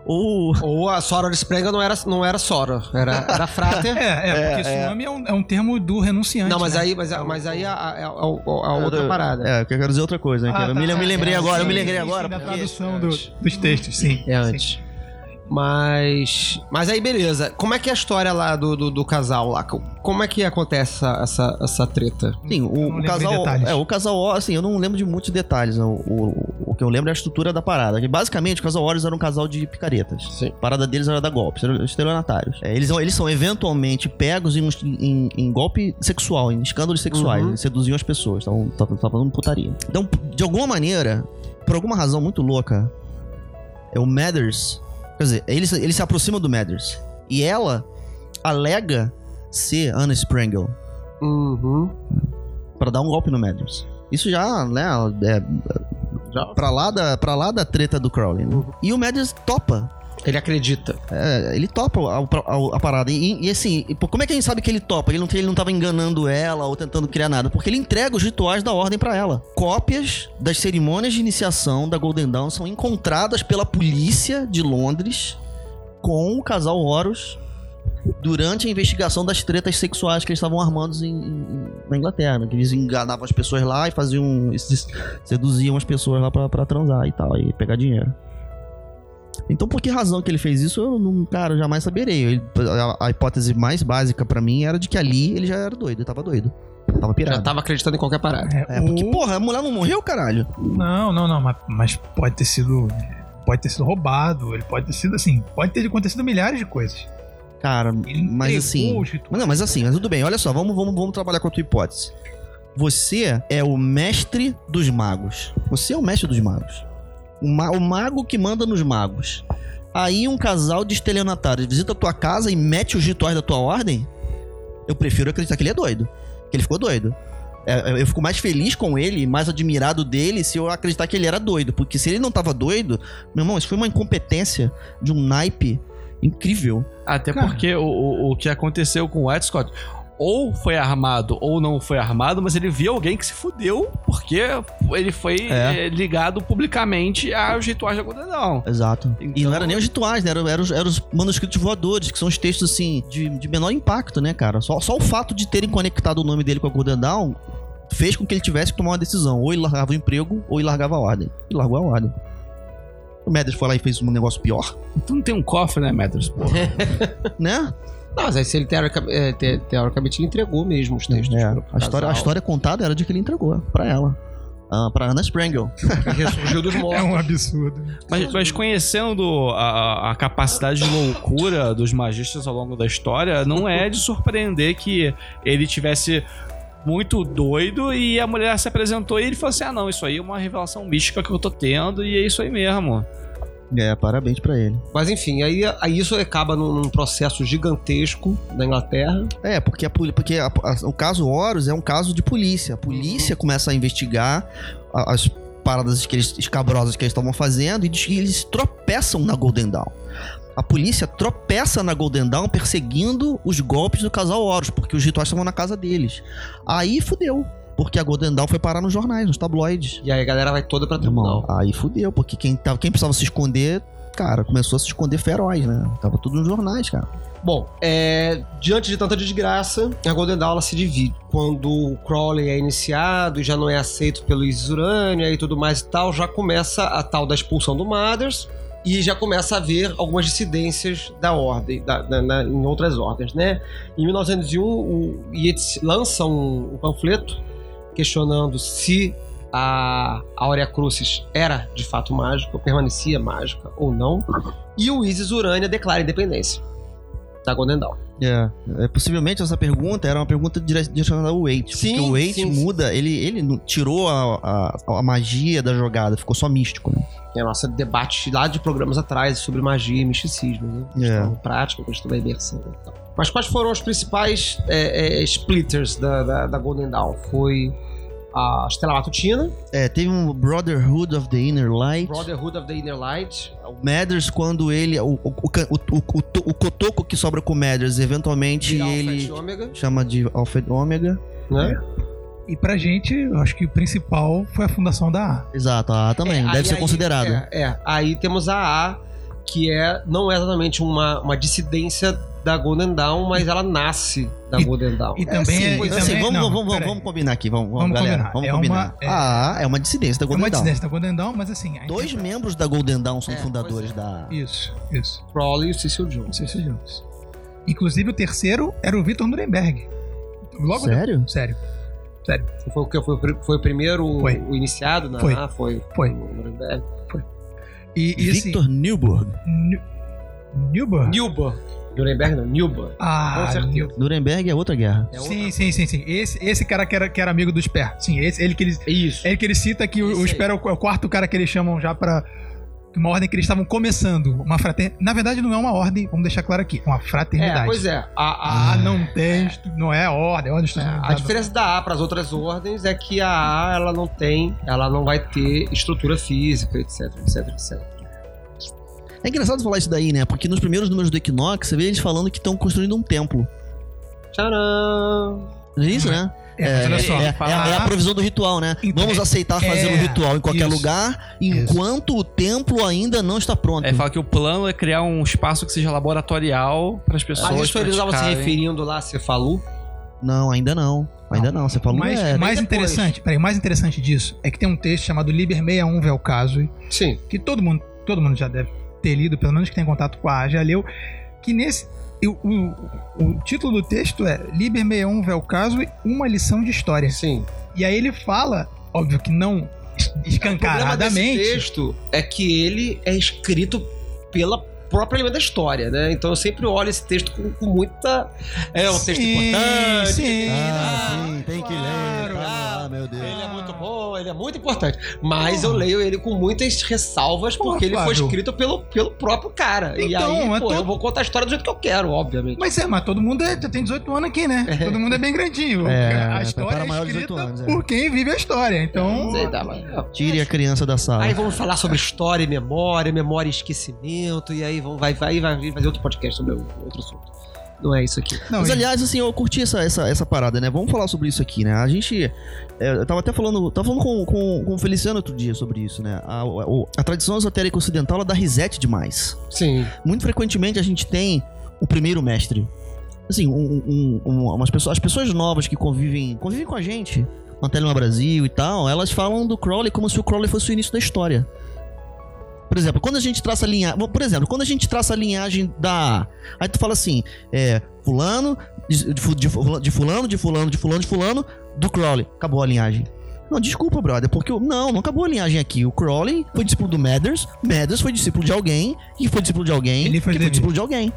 ou. Ou a Sora Sprenga não era, não era Sora, era, era Frater. É, é, porque Suami é. um, é um termo do renunciante. Não, mas né? aí, mas, mas aí a, a- a- a- outra parada. É, eu quero dizer outra coisa, né? Ah, eu me, tá, eu me é, lembrei é, agora, eu me lembrei agora. sim, da porque- tradução do- dos textos, sim. É sim. Mas. Mas aí, beleza. Como é que é a história lá do, do, do casal lá? Como é que acontece essa, essa, essa treta? Sim, o, o casal. É, o casal, assim, eu não lembro de muitos detalhes. O, o, o que eu lembro é a estrutura da parada. Que basicamente, o casal Horus era um casal de picaretas. Sim. A parada deles era dar golpes, eram estelionatários. É, eles, são- eles são eventualmente pegos em, um- em, em golpe sexual, em escândalos sexuais. Uhum. Eles seduziam as pessoas, estavam estavam fazendo putaria. Então, de alguma maneira, por alguma razão muito louca, é o Mathers. Quer dizer, ele, se- ele se aproxima do Mathers. E ela alega ser Anna Sprengel Uhum. Pra dar um golpe no Mathers. Isso já, né, é, Já. pra, lá da, pra lá da treta do Crowley. né? E o Mathers topa. Ele acredita. É, ele topa a, a- a parada. E, e assim, como é que a gente sabe que ele topa? Ele não, ele não tava enganando ela ou tentando criar nada. Porque ele entrega os rituais da ordem pra ela. Cópias das cerimônias de iniciação da Golden Dawn são encontradas pela polícia de Londres com o casal Horus durante a investigação das tretas sexuais que eles estavam armando em, em- na Inglaterra. né? Que eles enganavam as pessoas lá e faziam. seduziam as pessoas lá pra transar e tal, e pegar dinheiro. Então, por que razão que ele fez isso, eu não, cara, eu jamais saberei. Ele- a, a hipótese mais básica pra mim era de que ali ele já era doido, ele tava doido. Tava Já pirado. tava acreditando em qualquer parada. É, porque, o- porra, a mulher não morreu, caralho? Não, não, não, mas, mas pode ter sido. Pode ter sido roubado, ele pode ter sido assim, pode ter acontecido milhares de coisas. Cara, Ele mas assim. Mas não, mas assim, mas tudo bem. Olha só, vamos, vamos, vamos trabalhar com a tua hipótese. Você é o mestre dos magos. Você é o mestre dos magos. O, ma- o mago que manda nos magos. Aí um casal de estelionatários visita a tua casa e mete os rituais da tua ordem. Eu prefiro acreditar que ele é doido. Que ele ficou doido. É, eu fico mais feliz com ele, mais admirado dele, se eu acreditar que ele era doido. Porque se ele não tava doido, meu irmão, isso foi uma incompetência de um naipe incrível. Até Cara. porque o, o, o que aconteceu com o Ed Scott ou foi armado ou não foi armado, mas ele viu alguém que se fudeu porque ele foi É. eh, ligado publicamente aos rituais da Dawn. Exato. E Então- não era nem os rituais, né? Eram, eram, os, eram os manuscritos voadores, que são os textos, assim, de, de menor impacto, né, cara? Só, só o fato de terem conectado o nome dele com a Golden Dawn fez com que ele tivesse que tomar uma decisão. Ou ele largava o emprego, ou ele largava a ordem. E largou a ordem. O Medras foi lá e fez um negócio pior, Tu não tem um cofre, né, Matters? Porra. né? Não, mas aí se ele teorica- é, te- teoricamente ele entregou mesmo os textos. É, a, história, a história contada era de que ele entregou pra ela. Ah, pra Anna Sprangel. Que ressurgiu dos mortos. É um absurdo. Mas, mas conhecendo a, a capacidade de loucura dos magistas ao longo da história, não é de surpreender que ele tivesse muito doido e a mulher se apresentou e ele falou assim: ah, não, isso aí é uma revelação mística que eu tô tendo e é isso aí mesmo. É, parabéns pra ele. Mas enfim, aí, aí isso acaba num, num processo gigantesco na Inglaterra. É, porque, a, porque a- a- o caso Horus é um caso de polícia. A polícia começa a investigar a- as paradas que eles, escabrosas que eles estavam fazendo e diz que eles tropeçam na Golden Dawn. A polícia tropeça na Golden Dawn perseguindo os golpes do casal Horus, porque os rituais estavam na casa deles. Aí fudeu. Porque a Golden Dawn foi parar nos jornais, nos tabloides. E aí a galera vai toda pra Irmão, tribunal. aí fudeu, porque quem, tava, quem precisava se esconder, cara, começou a se esconder feroz, né? Tava tudo nos jornais, cara. Bom, é, diante de tanta desgraça, a Golden Dawn se divide. Quando o Crowley é iniciado e já não é aceito pelo Isis Urania e tudo mais e tal, já começa a tal da expulsão do Mothers e já começa a haver algumas dissidências da ordem, da- da- na- em outras ordens, né? Em 1901, o Yeats lança um, um panfleto questionando se a Aurea Crucis era de fato mágica, ou permanecia mágica ou não, e o Isis Urania declara independência da Golden Dawn. É, é, possivelmente essa pergunta era uma pergunta dire- direcionada ao Wade. Sim, porque o Wade sim, sim. muda, ele, ele não- tirou a, a, a magia da jogada, ficou só místico, né? É a nossa debate lá de programas atrás sobre magia e misticismo, né? É. Prática, questão da imersão e tal. Mas quais foram os principais é, é, splitters da, da, da Golden Dawn? Foi a Estela Matutina, É, teve um Brotherhood of the Inner Light. Brotherhood of the Inner Light, O Mathers, quando ele. O, o, o, o, o, o, to- o cotoco que sobra com o Mathers, eventualmente ele chama de Alpha e Ômega. né? E pra gente, eu acho que o principal foi a fundação da A. Exato, a A também, É, deve aí- ser considerado. É, é. aí temos a A, que é não é exatamente uma, uma dissidência da Golden Dawn, mas ela nasce da E- Golden Dawn. E também sim, é. e é, assim, também- vamos, não, vamos, vamos, vamos combinar aqui, vamos, vamos, galera, combinar. vamos É combinar. uma- é- A A é uma dissidência da É Golden uma Dawn. dissidência da Golden Dawn, mas assim. a Dois interpreta- membros da Golden Dawn são É, fundadores é. da. Isso, isso. Crowley e o Cecil Jones. Se Jones. Inclusive o terceiro era o Victor Nuremberg. Logo Sério? Sério. Sério. Foi o que? Foi, foi o primeiro Foi. o iniciado na Foi. A? Foi. Foi. Nuremberg. E, e assim. Victor Newburgh. New- Newburgh? Newburgh. Nuremberg não, Newburgh. Ah, Com certeza. Nuremberg é outra guerra. É Sim, outra- sim, sim, sim. Esse, esse cara que era, que era amigo do Sper. Sim, esse, ele que ele, Isso. ele que ele cita que o, Esse o aí. Sper é o, é o quarto cara que eles chamam já pra. Uma ordem que eles estavam começando. Uma fraternidade. Na verdade, não é uma ordem, vamos deixar claro aqui. É uma fraternidade. É, pois é. A, a, Ah, não tem. Não é ordem, ordem é, a diferença da A para as outras ordens é que a A ela não tem, ela não vai ter estrutura física, etc, etc, etc. É engraçado falar isso daí, né? Porque nos primeiros números do Equinox, você vê eles falando que estão construindo um templo. Tcharam! É isso, né? É, olha só. é, é a- é a provisão do ritual, né? Então, Vamos é- aceitar fazer é, o ritual em qualquer isso, lugar, enquanto o templo ainda não está pronto. É, fala que o plano é criar um espaço que seja laboratorial para as pessoas. Mas isso eles estavam se referindo lá a Cefalu? Não, ainda não. Ainda não. Você falou mais, é. o mais interessante, peraí, o mais interessante disso é que tem um texto chamado Liber 61 Vel Caso, Sim. que todo mundo, todo mundo já deve ter lido, pelo menos que tem contato com a A, já leu, que nesse o, o- título do texto é Liber Meon Vel Caso uma lição de história. Sim. E aí ele fala, óbvio que não es- O problema desse escancaradamente. texto é que ele é escrito pela própria elemento da história, né? Então eu sempre olho esse texto com, com muita. É um texto Sim, importante. sim. Ah, sim, tem que ler. claro. Ah, meu Deus. Ele é muito bom, ele é muito importante. Mas eu leio ele com muitas ressalvas, Porra, porque ele foi escrito pelo, pelo próprio cara. e Então, aí, mas pô, todo- eu vou contar a história do jeito que eu quero, obviamente. Mas é, mas todo mundo é, tem 18 anos aqui, né? Todo mundo é bem grandinho. É, a é história é escrita 18 anos, é. por quem vive a história. Então, Sei lá, mas- Tire a criança da sala. Aí vamos falar sobre história e memória, memória e esquecimento, e aí vamos, vai, vai, vai fazer outro podcast sobre outro assunto. Não é isso aqui. não, Mas aliás, assim, eu curti essa, essa, essa parada, né? Vamos falar sobre isso aqui, né? A gente. é, eu tava até falando. Tava falando com, com, com o Feliciano outro dia sobre isso, né? A, o- a tradição esotérica ocidental ela dá reset demais. Sim. Muito frequentemente a gente tem o primeiro mestre. Assim, um, um- um- umas pessoas, as pessoas novas que convivem, convivem com a gente, na Telema Brasil e tal, elas falam do Crowley como se o Crowley fosse o início da história. Por exemplo, quando a gente traça a linhagem. Por exemplo, quando a gente traça a linhagem da. Aí tu fala assim, é. Fulano, de, de fu- de fu- de fulano, de fulano, de fulano, de fulano, do Crowley. Acabou a linhagem. Não, desculpa, brother, porque eu- não, não acabou a linhagem aqui. O Crowley foi discípulo do Mathers, Mathers foi discípulo de alguém, e foi discípulo de alguém, Ele foi que foi discípulo de alguém.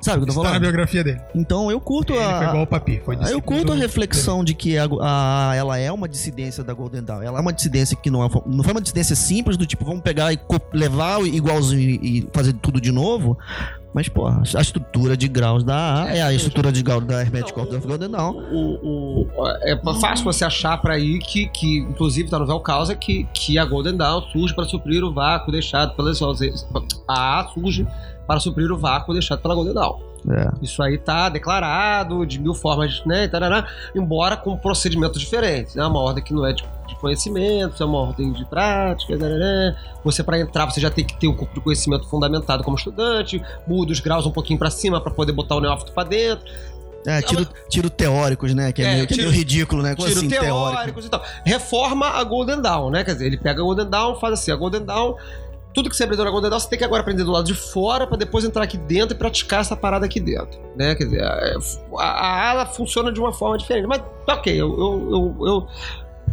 Sabe o que eu tô Está na falando? biografia dele. Então eu curto Ele foi igual a. o Papi. Foi Aí eu curto a reflexão de que a, a- ela é uma dissidência da Golden Dawn. Ela é uma dissidência que não, é, não foi uma dissidência simples do tipo, vamos pegar e levar igualzinho e, e fazer tudo de novo. Mas, pô, a estrutura de graus da A é a estrutura de graus da Hermetic Golden Dawn. O, o- é fácil você achar pra aí que, que inclusive tá no Vel Causa, que, que a Golden Dawn surge para suprir o vácuo deixado pelas a A surge para suprir o vácuo deixado pela Golden Dawn. É. Isso aí tá declarado de mil formas, né? tarará, embora com procedimentos diferentes. É né? uma ordem que não é de, de conhecimento, é uma ordem de prática. tarará. Você, para entrar, você já tem que ter um corpo de conhecimento fundamentado como estudante, muda os graus um pouquinho para cima para poder botar o neófito para dentro. É, tiro, tiro teóricos, né? Que é, É, meio, tiro- meio ridículo, né? Tiro assim, teórico? teóricos e tal. Reforma a Golden Dawn, né? Quer dizer, ele pega a Golden Dawn, faz assim, a Golden Dawn. Tudo que você aprendeu na Golden Dawn, você tem que agora aprender do lado de fora pra depois entrar aqui dentro e praticar essa parada aqui dentro, né? Quer dizer, a, a ala funciona de uma forma diferente. Mas, ok, eu, eu, eu, eu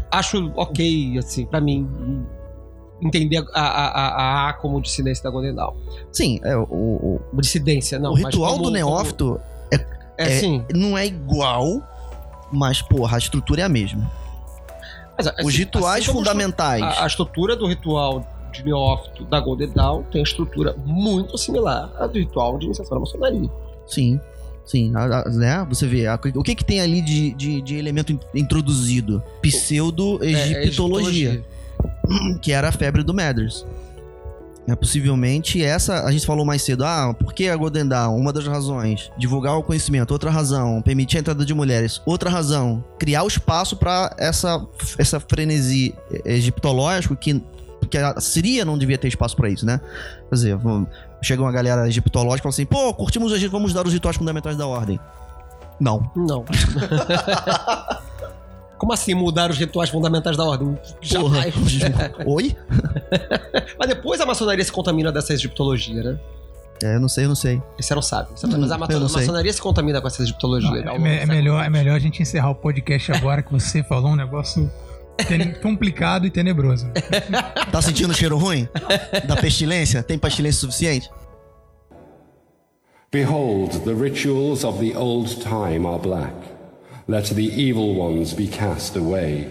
acho ok, assim, pra mim, entender a, a, a, a A como dissidência da Golden Dawn. Sim, é, o, o, Dissidência, não. o ritual como- do neófito como- é, sim. não é igual, mas, porra, a estrutura é a mesma. Mas, assim, Os rituais assim fundamentais. A, a estrutura do ritual de neófito da Golden Dawn tem estrutura muito similar à do ritual de iniciação da maçonaria. Sim, sim. A- a- né? Você vê, a- o que que tem ali de, de, de elemento in- introduzido? Pseudo-egiptologia, que era a febre do Mathers. É, possivelmente essa, a gente falou mais cedo, ah, por que a Golden Dawn? Uma das razões, divulgar o conhecimento. Outra razão, permitir a entrada de mulheres. Outra razão, criar o espaço para essa, essa frenesi egiptológico que, que a Síria não devia ter espaço para isso, né? Quer dizer, chega uma galera egiptológica e fala assim, pô, curtimos o Egito, vamos dar os rituais fundamentais da ordem. Não. Não. Como assim mudar os rituais fundamentais da ordem? Jamais. Oi? Mas depois a maçonaria se contamina dessa egiptologia, né? É, eu não sei, eu não sei. Esse era o sábio. Mas a Hum, maço- eu não sei. maçonaria se contamina com essa egiptologia. Não, é, longo é século melhor, é melhor a gente encerrar o podcast agora que você falou um negócio ten- complicado e tenebroso. Tá sentindo cheiro ruim? Da pestilência? Tem pestilência suficiente? Behold, the rituals of the old time are black. Let the evil ones be cast away.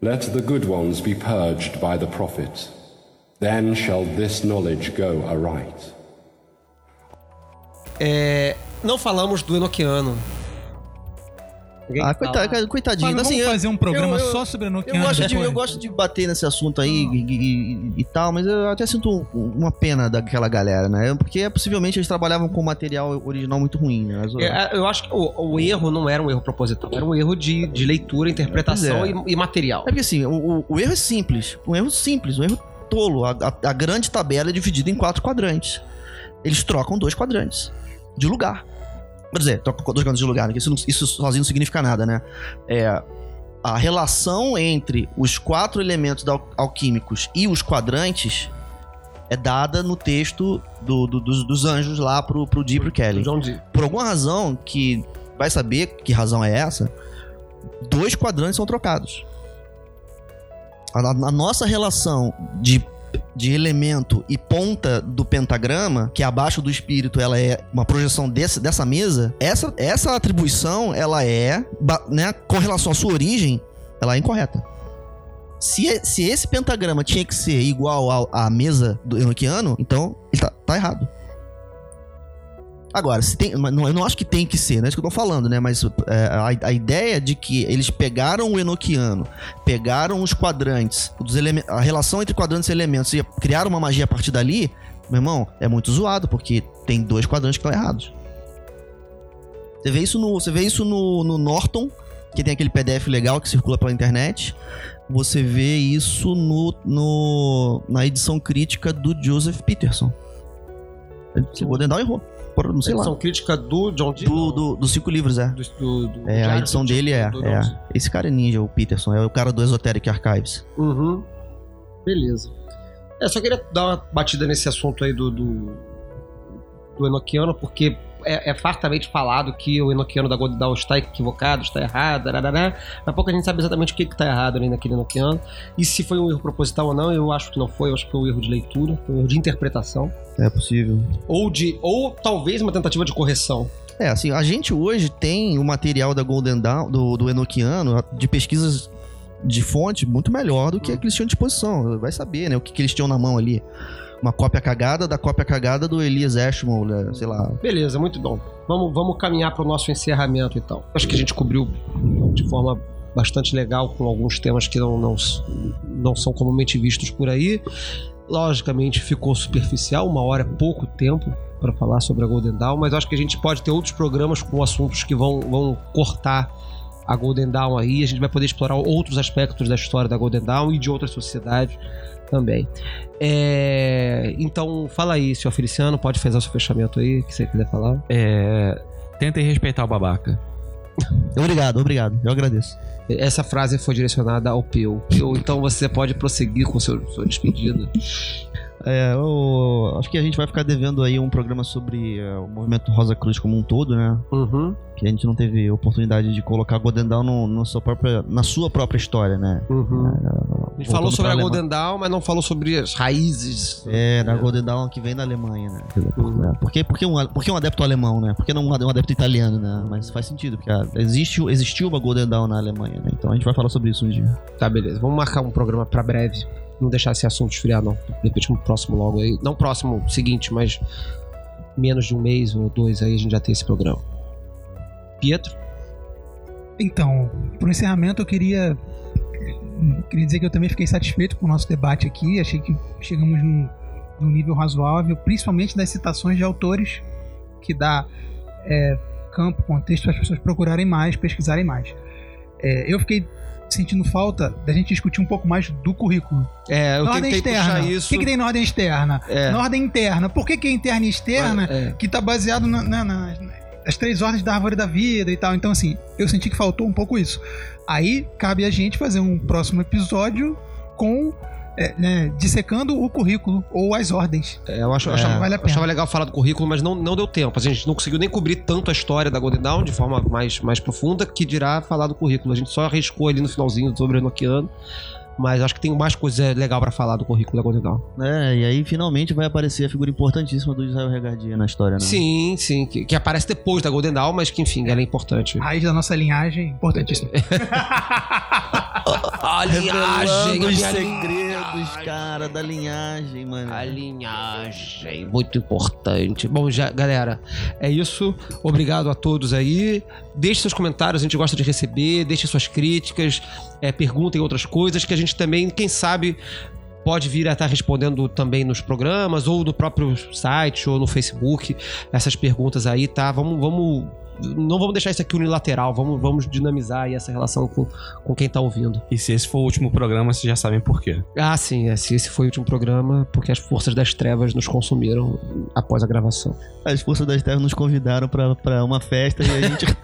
Let the good ones be purged by the prophet. Then shall this knowledge go aright. É, não falamos do Enoquiano. Ah, coitadinho. Fábio, assim, vamos eu- fazer um programa eu- eu- só sobre Eu Enochiano gosto, de, eu gosto de bater nesse assunto aí e, e- e tal, mas eu até sinto um- uma pena daquela galera, né? Porque possivelmente eles trabalhavam com material original muito ruim, né? É, eu acho que o, o erro não era um erro proposital, era um erro de, de leitura, interpretação Pois e, e material. É porque assim, o, o- o erro é simples. Um erro simples, um erro tolo. A, a- a grande tabela é dividida em quatro quadrantes. Eles trocam dois quadrantes de lugar. Quer dizer, dois quadrantes de lugar, né? isso, não- isso sozinho não significa nada, né? É, a relação entre os quatro elementos al- alquímicos e os quadrantes é dada no texto do- do- dos, dos anjos lá pro, pro Dee e pro Kelly. Por alguma razão que vai saber que razão é essa, dois quadrantes são trocados. A, a nossa relação de, de elemento e ponta do pentagrama, que abaixo do espírito ela é uma projeção desse, dessa mesa, essa, essa atribuição ela é, né, com relação à sua origem, ela é incorreta. Se, se esse pentagrama tinha que ser igual à mesa do Enochiano, então ele tá, tá errado. Agora, se tem, não, eu não acho que tem que ser, não é isso que eu tô falando, né? Mas é, a, a ideia de que eles pegaram o Enochiano, pegaram os quadrantes, dos a relação entre quadrantes e elementos e criaram uma magia a partir dali, meu irmão, é muito zoado, porque tem dois quadrantes que estão errados. Você vê isso no, você vê isso no, no Norton, que tem aquele PDF legal que circula pela internet. Você vê isso no, no na edição crítica do Joseph Peterson. O Godendal errou. Por, não sei lá. Edição crítica do John Dee. Do, do- dos cinco livros, é. do, do, É, a edição dele é, é. Esse cara é ninja, o Peterson. É o cara do Esoteric Archives. Uhum. Beleza. É, só queria dar uma batida nesse assunto aí do, do, do Enochiano, porque é, é fartamente falado que o Enochiano da Golden Dawn está equivocado, está errado, darará, mas pouco a gente sabe exatamente o que está errado ali naquele Enochiano. E se foi um erro proposital ou não, eu acho que não foi, eu acho que foi um erro de leitura, foi um erro de interpretação. É possível. Ou de. Ou talvez uma tentativa de correção. É, assim, a gente hoje tem o material da Golden Dawn, do, do Enochiano, de pesquisas de fonte muito melhor do que, que eles tinham à disposição. Vai saber, né, o que, que eles tinham na mão ali. Uma cópia cagada da cópia cagada do Elias Ashmole, né, sei lá. Beleza, muito bom. Vamos, vamos caminhar para o nosso encerramento então. Acho que a gente cobriu de forma bastante legal com alguns temas que não, não, não são comumente vistos por aí. Logicamente ficou superficial, uma hora é pouco tempo para falar sobre a Golden Dawn, mas acho que a gente pode ter outros programas com assuntos que vão, vão cortar a Golden Dawn aí. A gente vai poder explorar outros aspectos da história da Golden Dawn e de outras sociedades também. É, Então, fala aí, senhor Feliciano, pode fazer o seu fechamento aí, que você quiser falar. É. Tentem respeitar o babaca. Obrigado, obrigado. Eu agradeço. Essa frase foi direcionada ao Peu. Peu, então você pode prosseguir com seu, sua despedida. É, eu acho que a gente vai ficar devendo aí um programa sobre é, o movimento Rosa Cruz como um todo, né? Uhum. Que a gente não teve oportunidade de colocar Golden Dawn no, no sua própria, na sua própria história, né? Uhum. A gente falou sobre a pra Golden Dawn, mas não falou sobre as raízes. É, da Golden Dawn que vem da Alemanha, né? Uhum. É, Por, que, por, que um, por que um adepto alemão, né? Por que não um adepto italiano, né? Mas faz sentido, porque ah, existe, existiu uma Golden Dawn na Alemanha, né? Então a gente vai falar sobre isso um dia. Tá, beleza. Vamos marcar um programa pra breve. Não deixar esse assunto esfriar, não. De repente, no próximo logo aí. Não próximo, seguinte, mas menos de um mês ou dois aí a gente já tem esse programa. Pietro? Então, pro encerramento eu queria queria dizer que eu também fiquei satisfeito com o nosso debate aqui. Achei que chegamos num, num nível razoável, principalmente das citações de autores, que dá é, campo, contexto para as pessoas procurarem mais, pesquisarem mais. É, eu fiquei sentindo falta da gente discutir um pouco mais do currículo. É, eu na ordem externa. puxar O isso. que, que tem na ordem externa? É. Na ordem interna. Por que, que é interna e externa? É. que tá baseado na, na- na- nas três ordens da árvore da vida e tal. Então, assim, eu senti que faltou um pouco isso. Aí cabe a gente fazer um próximo episódio com. É, né, dissecando o currículo ou as ordens. É, eu acho, eu É, achava, vale a eu achava legal falar do currículo, mas não, não deu tempo. A gente não conseguiu nem cobrir tanto a história da Golden Dawn de forma mais, mais profunda que dirá falar do currículo. A gente só arriscou ali no finalzinho sobre o Enochiano. Mas acho que tem mais coisa legal pra falar do currículo da Golden Dawn. É, e aí finalmente vai aparecer a figura importantíssima do Israel Regardia na história, né? Sim, sim. Que, que aparece depois da Golden Dawn, mas que enfim, ela é importante. Raiz da nossa linhagem, importantíssimo. A Revelando os segredos, cara, da linhagem, mano. A linhagem, muito importante. Bom, já, galera, é isso. Obrigado a todos aí. Deixe seus comentários, a gente gosta de receber. Deixe suas críticas, é, perguntem outras coisas que a gente também, quem sabe, pode vir a estar respondendo também nos programas ou no próprio site ou no Facebook. Essas perguntas aí, tá? Vamos, vamos. Não vamos deixar isso aqui unilateral, vamos, vamos dinamizar aí essa relação com, com quem tá ouvindo. E se esse for o último programa, vocês já sabem por quê. Ah, sim, é, se esse foi o último programa, porque as forças das trevas nos consumiram após a gravação. As forças das terras nos convidaram pra uma festa e a gente.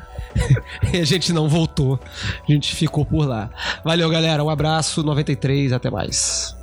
E a gente não voltou, a gente ficou por lá. Valeu, galera, um abraço, 93, até mais.